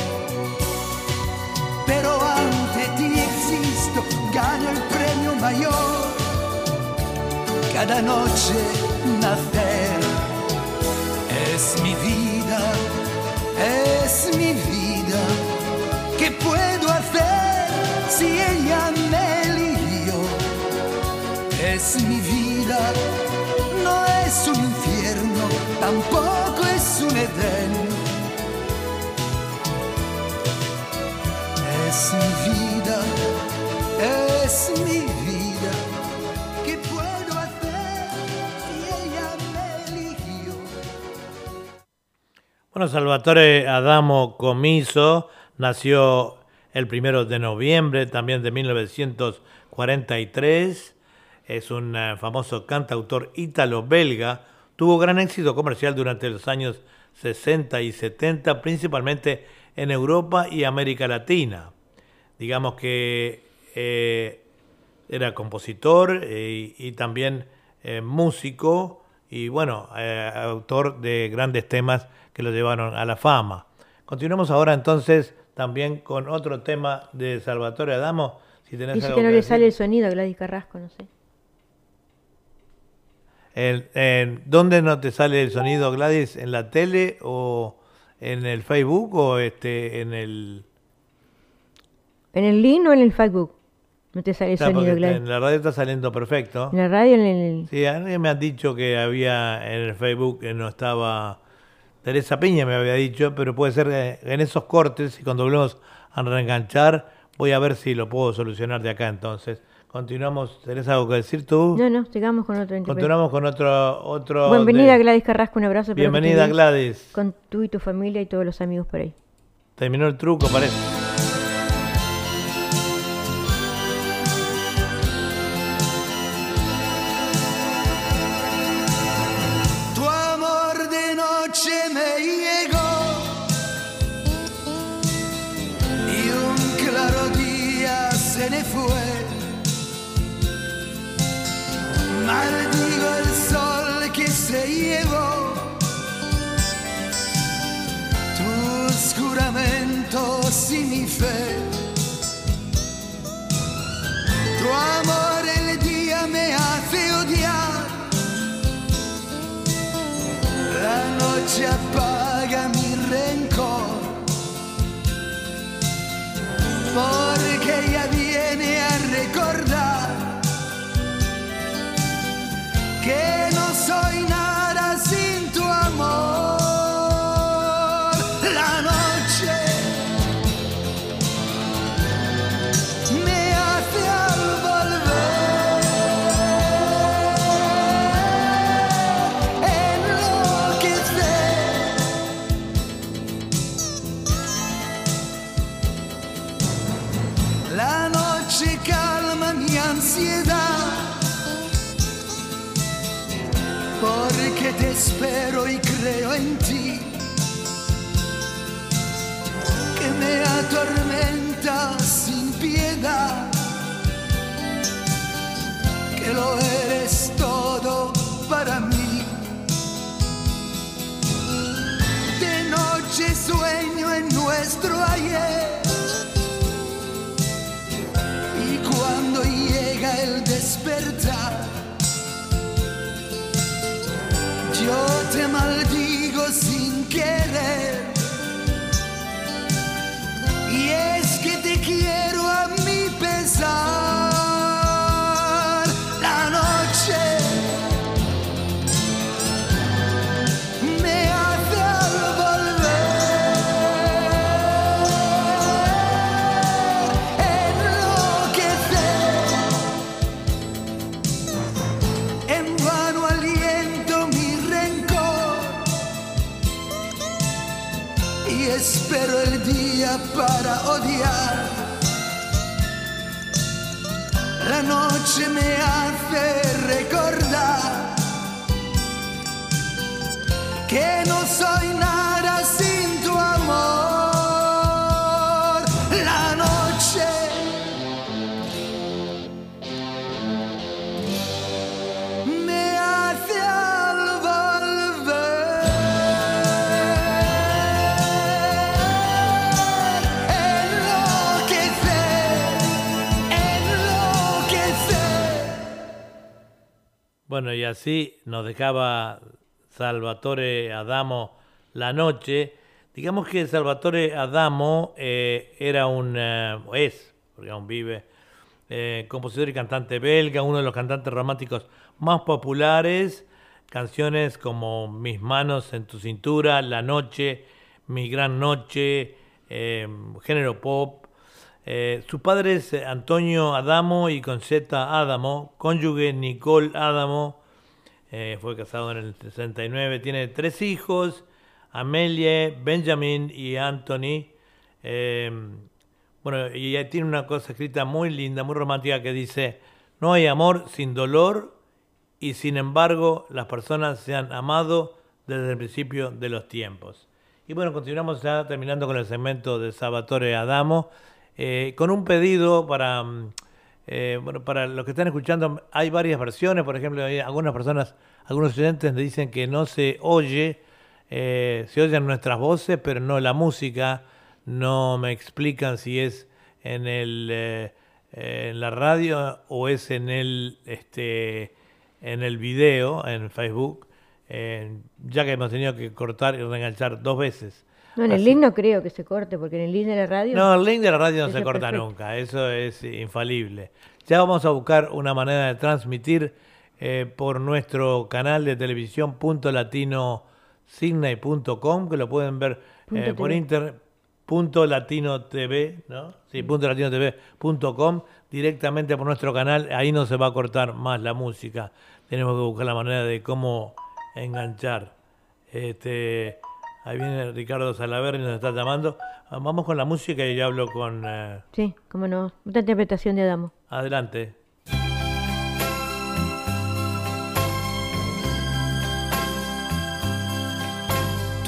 Cada noche nacer es mi vida, es mi vida. ¿Qué puedo hacer si ella me eligió? Es mi vida, no es un infierno, tampoco es un Edén. Es mi vida, es mi vida. Salvatore Adamo Comiso nació el primero de noviembre también de 1943. Es un eh, famoso cantautor ítalo-belga. Tuvo gran éxito comercial durante los años 60 y 70, principalmente en Europa y América Latina. Digamos que eh, era compositor eh, y, también músico y bueno, eh, autor de grandes temas que lo llevaron a la fama. Continuamos ahora entonces también con otro tema de Salvatore Adamo. Si tenés Dice algo que no que le decir. sale el sonido a Gladys Carrasco, no sé. El- en- ¿Dónde no te sale el sonido, Gladys? ¿En la tele o en el Facebook o este en el... ¿En el link o en el Facebook? No te sale Claro, sonido, Gladys. en la radio está saliendo perfecto. En la radio, en el... Sí, a mí me han dicho que había en el Facebook que no estaba... Teresa Piña me había dicho, pero puede ser que en esos cortes y cuando volvemos a reenganchar, voy a ver si lo puedo solucionar de acá entonces. Continuamos, ¿tenés algo que decir tú? No, no, sigamos con otro. Continuamos con otro... otro Bienvenida de- Gladys Carrasco, un abrazo. Bienvenida bien. Gladys. Con tú y tu familia y todos los amigos por ahí. Terminó el truco, parece. Porque ella viene a recordar que no que lo eres todo para mí. De noche sueño en nuestro ayer. Y cuando llega el despertar, yo te maldigo sin querer. Y es que te quiero a mi pesar. Noche me hace recordar que no soy nada Bueno, y así nos dejaba Salvatore Adamo la noche. Digamos que Salvatore Adamo eh, era un, eh, es, porque aún vive, eh, compositor y cantante belga, uno de los cantantes románticos más populares. Canciones como Mis manos en tu cintura, La noche, Mi gran noche, género pop. Su padre es Antonio Adamo y Concetta Adamo, cónyuge Nicole Adamo. fue casado en el 69, tiene tres hijos Amelie, Benjamin y Anthony. Em, bueno, y tiene una cosa escrita muy linda, muy romántica que dice, no hay amor sin dolor y sin embargo las personas se han amado desde el principio de los tiempos. Y bueno, continuamos ya terminando con el segmento de Salvatore Adamo, eh, con un pedido para, mm, eh, bueno, para los que están escuchando, hay varias versiones, por ejemplo, hay algunas personas, algunos estudiantes dicen que no se oye eh, se oyen nuestras voces, pero no la música. No me explican si es en el eh, en la radio o es en el este en el video en Facebook, ya que hemos tenido que cortar y reenganchar dos veces. No, en el link no creo que se corte, porque en el link de la radio... No, el link de la radio no se corta nunca, eso es infalible. Ya vamos a buscar una manera de transmitir eh, por nuestro canal de televisión punto latino signay.com, que lo pueden ver eh, por internet, punto latino TV, ¿no? Sí, punto latino TV.com, directamente por nuestro canal, ahí no se va a cortar más la música. Tenemos que buscar la manera de cómo enganchar. Este, ahí viene Ricardo Salaverri, nos está llamando. Ah, vamos con la música y yo hablo con... Eh, sí, cómo no. Una interpretación de Adamo. Adelante.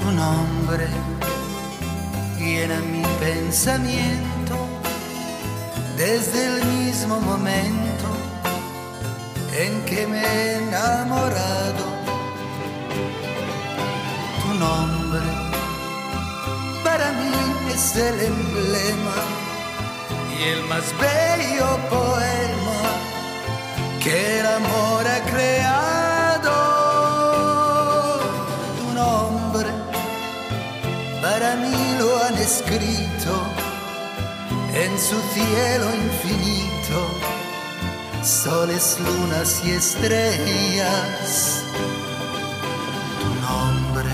tu nombre llena mi pensamiento desde el mismo momento en que me he enamorado. Tu nombre para mí es el emblema y el más bello poema que el amor ha creado. para mí lo han escrito en su cielo infinito, soles, lunas y estrellas. Tu nombre,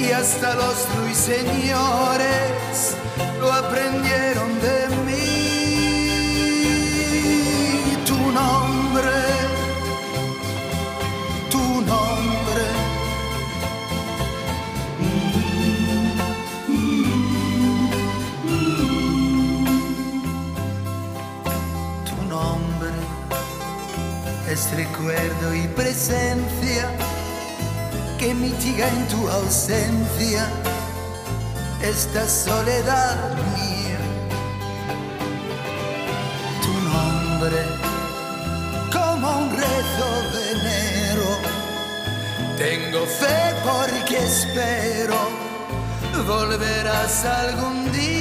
y hasta los ruiseñores lo aprendieron de mí. Tu nombre, tu nombre. Tu nombre es recuerdo y presencia que mitiga en tu ausencia esta soledad mía. Tu nombre como un rezo de. Tengo fe porque espero volverás algún día.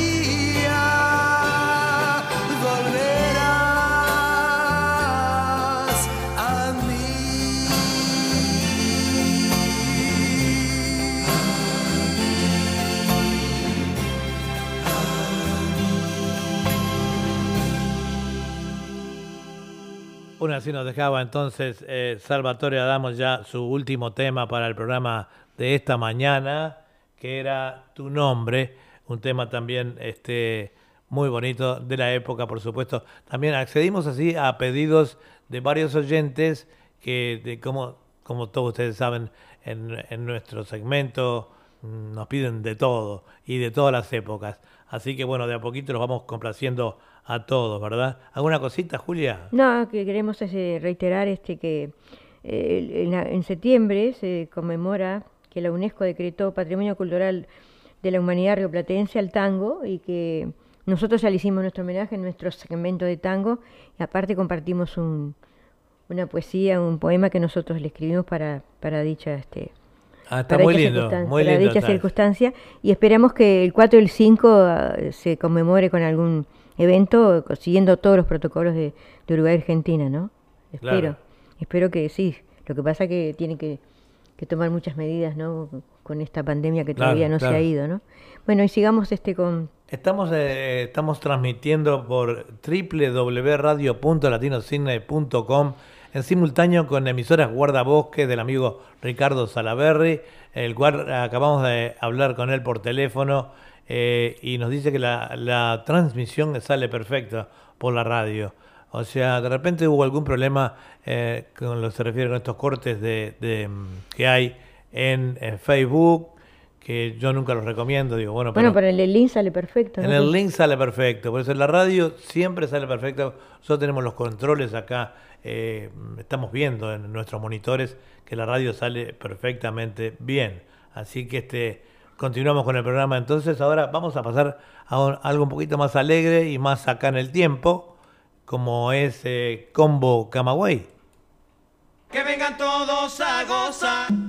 Bueno, así nos dejaba entonces eh, Salvatore Adamo ya su último tema para el programa de esta mañana, que era Tu nombre, un tema también este, muy bonito de la época, por supuesto. También accedimos así a pedidos de varios oyentes que, de, como, como todos ustedes saben, en, en nuestro segmento mm, nos piden de todo y de todas las épocas. Así que bueno, de a poquito los vamos complaciendo a todos, ¿verdad? ¿Alguna cosita, Julia? No, que queremos reiterar este que en, septiembre se conmemora que la UNESCO decretó Patrimonio Cultural de la Humanidad Rioplatense al tango y que nosotros ya le hicimos nuestro homenaje en nuestro segmento de tango y aparte compartimos una poesía, un poema que nosotros le escribimos para, para dicha este, Ah, está muy lindo, muy para lindo. dicha circunstancia y esperamos que el 4 y el 5 ah, se conmemore con algún evento siguiendo todos los protocolos de, Uruguay y Argentina, ¿no? Espero, espero que sí. Lo que pasa que tiene que, tomar muchas medidas, ¿no? Con esta pandemia que todavía no se ha ido, ¿no? Bueno, y sigamos este con... Estamos, eh, estamos transmitiendo por www.radio.latinocine.com en simultáneo con emisoras Guardabosque del amigo Ricardo Salaberry, el cual acabamos de hablar con él por teléfono eh, y nos dice que la, transmisión sale perfecta por la radio. O sea, de repente hubo algún problema eh, con lo que se refiere con estos cortes de, mm, que hay en, Facebook, que yo nunca los recomiendo. Digo, bueno, bueno pero, en el link sale perfecto. En el link sale perfecto, por eso en la radio siempre sale perfecto. Nosotros tenemos los controles acá eh, estamos viendo en nuestros monitores que la radio sale perfectamente bien. Así que este, continuamos con el programa. Entonces ahora vamos a pasar a algo un poquito más alegre y más acá en el tiempo, como es eh, Combo Camagüey. Que vengan todos a gozar.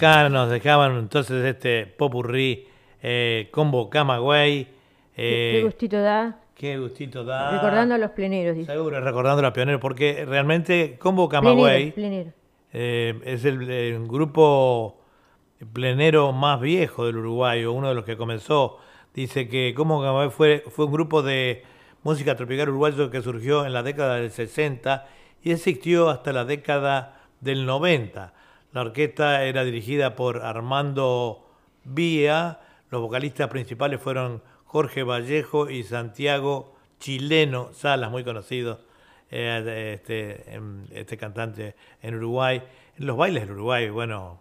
acá nos dejaban entonces este popurrí eh, combo Camagüey. ¿Qué, ¿Qué, gustito da? Qué gustito da. Recordando a los pleneros. Dice. Seguro, recordando a los pioneros, porque realmente combo Camagüey eh, es el, el, grupo plenero más viejo del Uruguay, o uno de los que comenzó. Dice que Combo Camagüey fue, fue un grupo de música tropical uruguayo que surgió en la década del 60 y existió hasta la década del 90. La orquesta era dirigida por Armando Vía, los vocalistas principales fueron Jorge Vallejo y Santiago Chileno Salas, muy conocido eh, este, em, este cantante en Uruguay. Los bailes del Uruguay, bueno,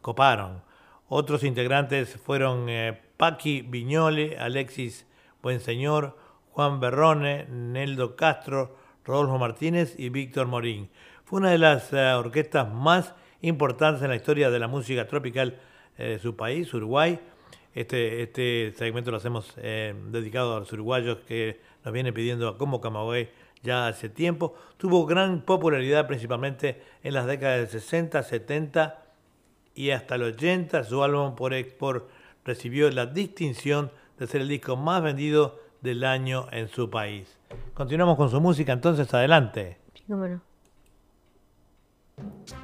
coparon. Otros integrantes fueron eh, Paqui Viñole, Alexis Buenseñor, Juan Berrone, Neldo Castro, Rodolfo Martínez y Víctor Morín. Fue una de las uh, orquestas más importantes en la historia de la música tropical eh, de su país, Uruguay. Este, este segmento lo hacemos eh, dedicado a los uruguayos que nos vienen pidiendo a Como Camagüey ya hace tiempo. Tuvo gran popularidad principalmente en las décadas del 60, 70 y hasta el 80. Su álbum por export recibió la distinción de ser el disco más vendido del año en su país. Continuamos con su música, entonces adelante. Sí, cómo no. Yolanda,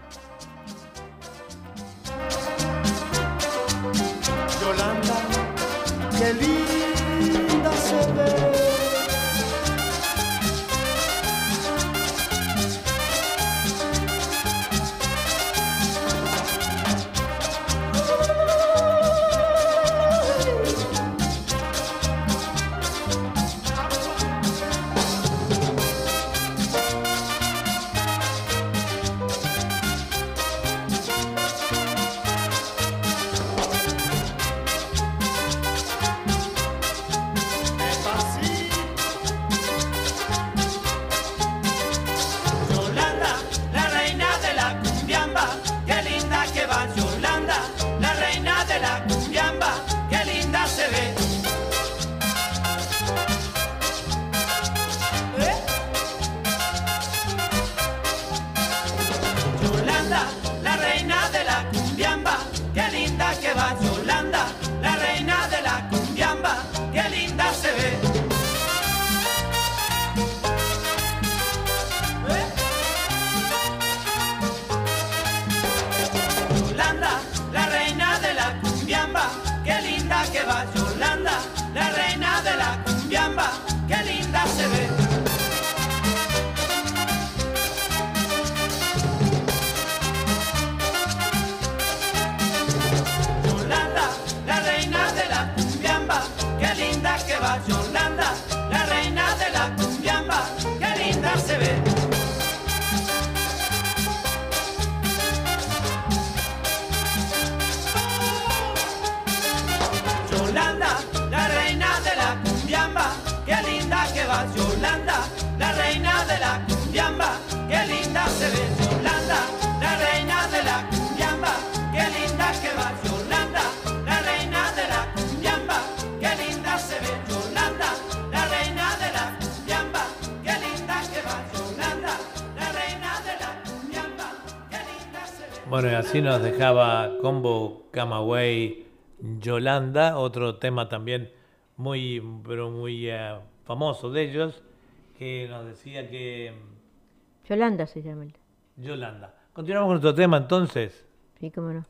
así nos dejaba Combo Camagüey Yolanda, otro tema también muy, pero muy uh, famoso de ellos, que nos decía que... Yolanda se llama. Yolanda. Continuamos con nuestro tema entonces. Sí, cómo no.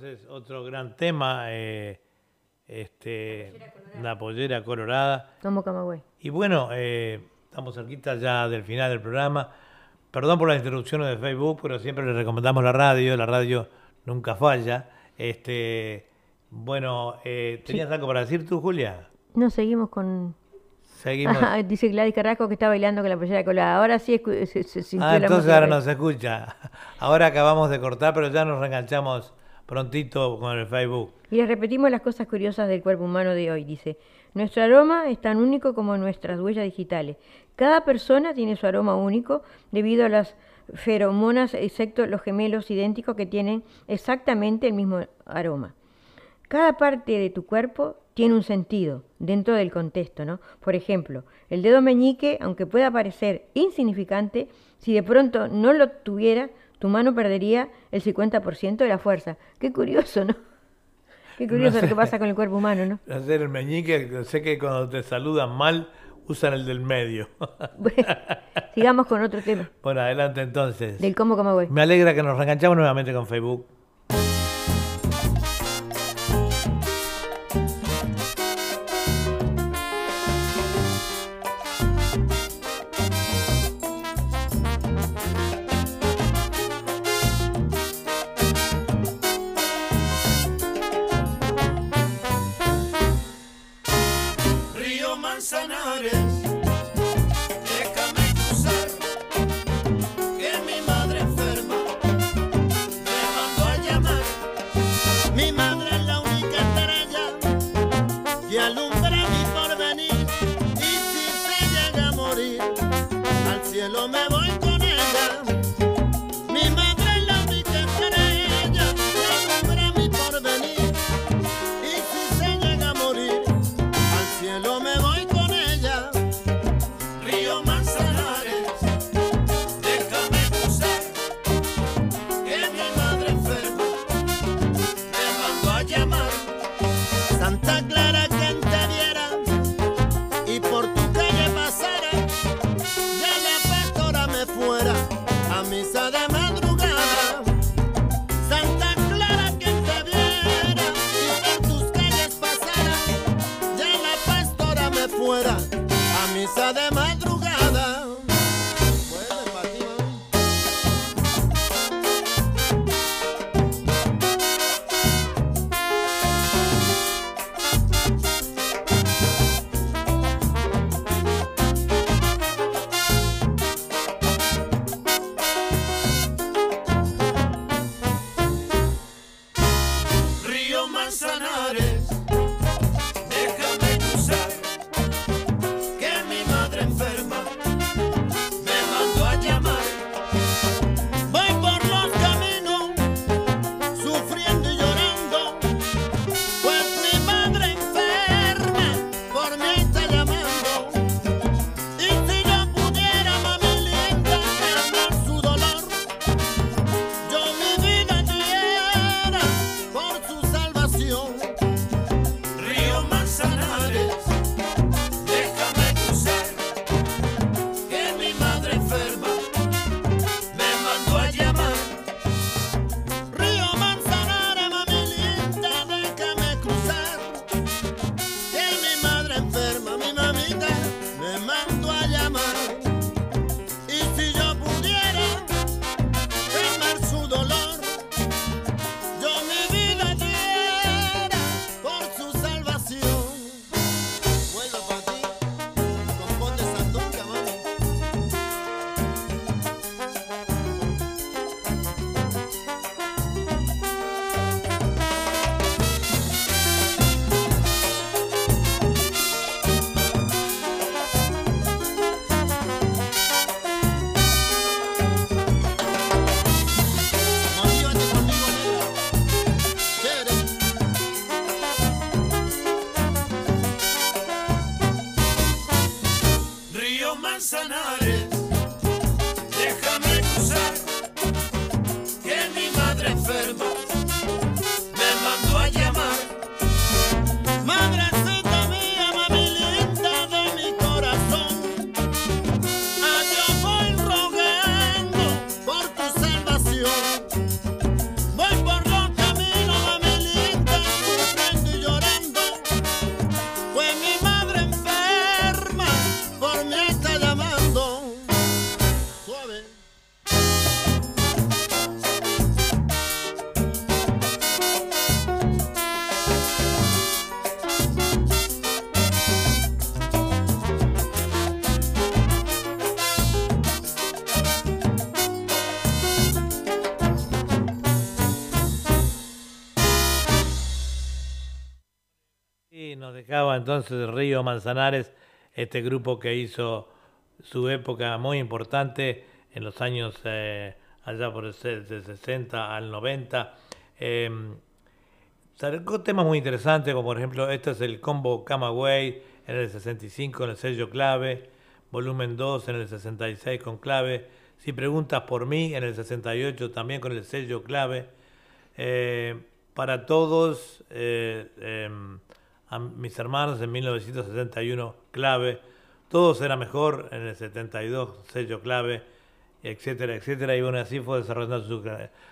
Entonces otro gran tema, eh, este, la pollera colorada. Como Camagüey. Y bueno, eh, estamos cerquita ya del final del programa. Perdón por las interrupciones de Facebook, pero siempre les recomendamos la radio, la radio nunca falla. Este, bueno, eh, ¿tenías algo para decir tú, Julia? No, seguimos con... Seguimos. Dice Gladys Carrasco que está bailando con la pollera colada. Ahora sí se, se sintió Ah, la entonces ahora no se escucha. Ahora acabamos de cortar, pero ya nos reenganchamos prontito con el Facebook. Y les repetimos las cosas curiosas del cuerpo humano de hoy. Dice, nuestro aroma es tan único como nuestras huellas digitales. Cada persona tiene su aroma único debido a las feromonas, excepto los gemelos idénticos que tienen exactamente el mismo aroma. Cada parte de tu cuerpo tiene un sentido dentro del contexto, ¿no? Por ejemplo, el dedo meñique, aunque pueda parecer insignificante, si de pronto no lo tuviera, tu mano perdería el 50% de la fuerza. Qué curioso, ¿no? Qué curioso No lo que pasa con el cuerpo humano, ¿no? Hacer el meñique, sé que cuando te saludan mal, usan el del medio. Bueno, sigamos con otro tema, bueno, adelante entonces. del cómo como voy. Me alegra que nos reenganchamos nuevamente con Facebook. Nos dejaba entonces Río Manzanares, este grupo que hizo su época muy importante en los años eh, allá por el de 60 al 90. Eh, sacó temas muy interesantes, como por ejemplo, este es el combo Camagüey en el 65 en el sello clave, volumen 2 en el 66 con clave, si preguntas por mí en el 68 también con el sello clave. Eh, para todos eh, em, a mis hermanos en 1971 clave, todos era mejor en el 72 sello clave, etcétera, etcétera, y bueno, así fue desarrollando su,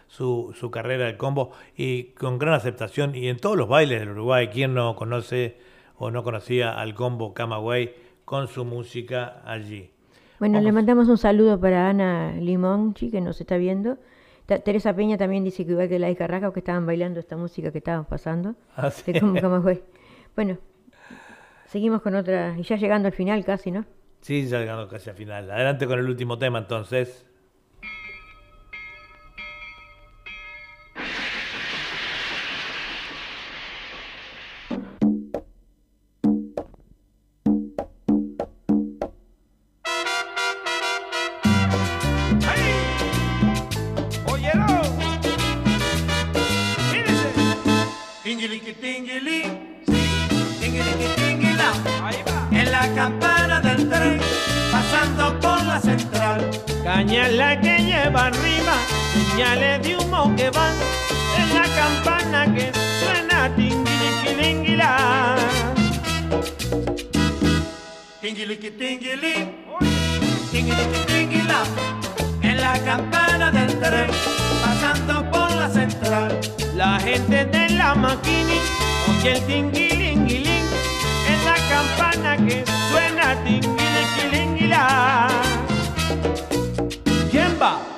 su, su carrera de combo y con gran aceptación y en todos los bailes del Uruguay, ¿quién no conoce o no conocía al combo Camagüey con su música allí? Bueno, le Vamos. mandamos un saludo para Ana Limonchi, que nos está viendo. Ta- Teresa Peña también dice que igual que la de Carraca, que estaban bailando esta música que estábamos pasando. Ah, sí. de cómo Camagüey. Bueno, seguimos con otra, y ya llegando al final casi, ¿no? Sí, ya llegando casi al final. Adelante con el último tema entonces. Señales de humo que van. En la campana que suena tinguiliquilinguilá. Tinguiliqui, tinguilí. Tinguiliqui, tinguilá. En la campana del tren, pasando por la central. La gente de la maquini oye el tinguilinguilín. En la campana que suena tinguiliquilinguilá. ¿Quién va?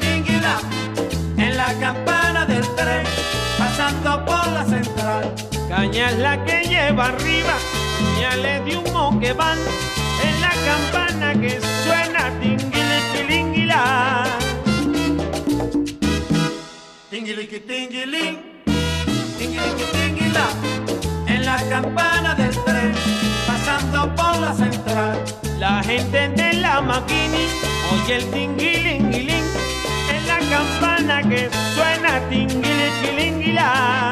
Caña es la que lleva arriba, señales de humo que van. En la campana que suena tinguiliquilinguilá. Tinguiliqui, tinguilín. Tinguiliqui, tinguilá. En la campana del tren, pasando por la central. La gente de la maquini oye el tinguilinguilín. En la campana que suena tinguiliquilinguilá.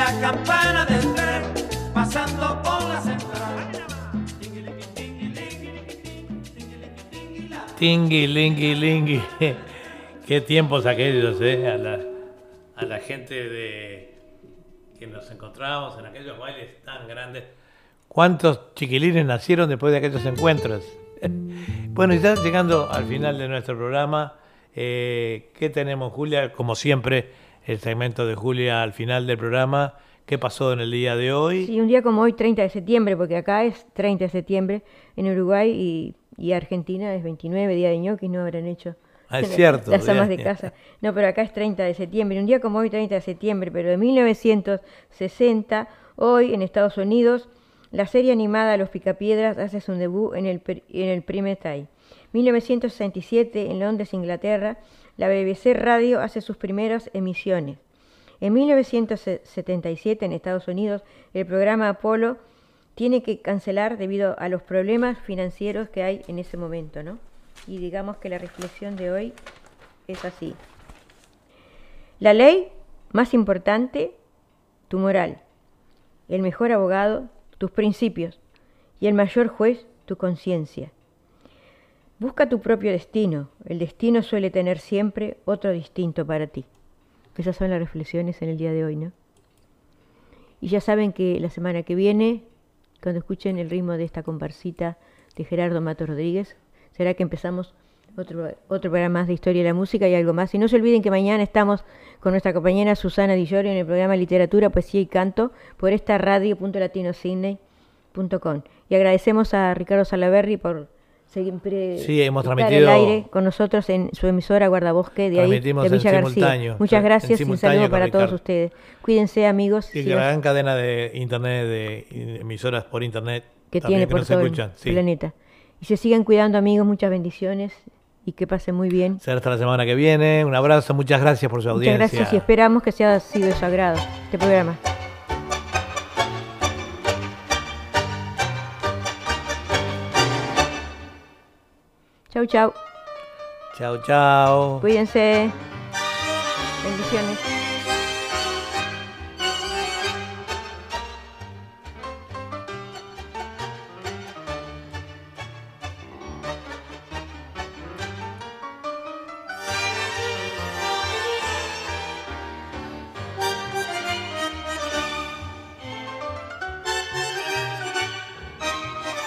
La campana del tren, pasando por la central. Tingui, lingui, lingui. Qué tiempos aquellos, ¿eh? A la, a la gente de que nos encontrábamos en aquellos bailes tan grandes. ¿Cuántos chiquilines nacieron después de aquellos encuentros? bueno, ya llegando al final de nuestro programa, eh, ¿qué tenemos, Julia? Como siempre, el segmento de Julia al final del programa. ¿Qué pasó en el día de hoy? Sí, un día como hoy, 30 de septiembre, porque acá es 30 de septiembre, en Uruguay y, y Argentina es 29, día de ñoquis, no habrán hecho. Ah, es cierto. Las amas de casa. No, pero acá es 30 de septiembre. Un día como hoy, 30 de septiembre, pero de 1960, hoy en Estados Unidos, la serie animada Los Picapiedras hace su debut en el, en el Prime Time. 1967, en Londres, Inglaterra, la BBC Radio hace sus primeras emisiones. En 1977, en Estados Unidos, el programa Apolo tiene que cancelar debido a los problemas financieros que hay en ese momento, ¿no? Y digamos que la reflexión de hoy es así. La ley más importante, tu moral. El mejor abogado, tus principios. Y el mayor juez, tu conciencia. Busca tu propio destino. El destino suele tener siempre otro distinto para ti. Esas son las reflexiones en el día de hoy, ¿no? Y ya saben que la semana que viene, cuando escuchen el ritmo de esta comparsita de Gerardo Mato Rodríguez, será que empezamos otro, otro programa más de Historia de la Música y algo más. Y no se olviden que mañana estamos con nuestra compañera Susana Di Llorio en el programa Literatura, Poesía y Canto por esta radio.latinosidney.com. Y agradecemos a Ricardo Salaverri por siempre Sí, hemos estar transmitido- al aire con nosotros en su emisora Guardabosque de ahí, de Villa García. Muchas gracias y un saludo para todos ustedes. Cuídense amigos. Y la gran cadena de internet, de emisoras por internet, que tiene que por nos todo escuchan. el planeta. Y se sigan cuidando amigos, muchas bendiciones y que pasen muy bien. Será hasta la semana que viene. Un abrazo, muchas gracias por su Muchas audiencia. gracias y esperamos que sea sido de su agrado este programa. Chau, chau. Chao, chao. Cuídense. Bendiciones.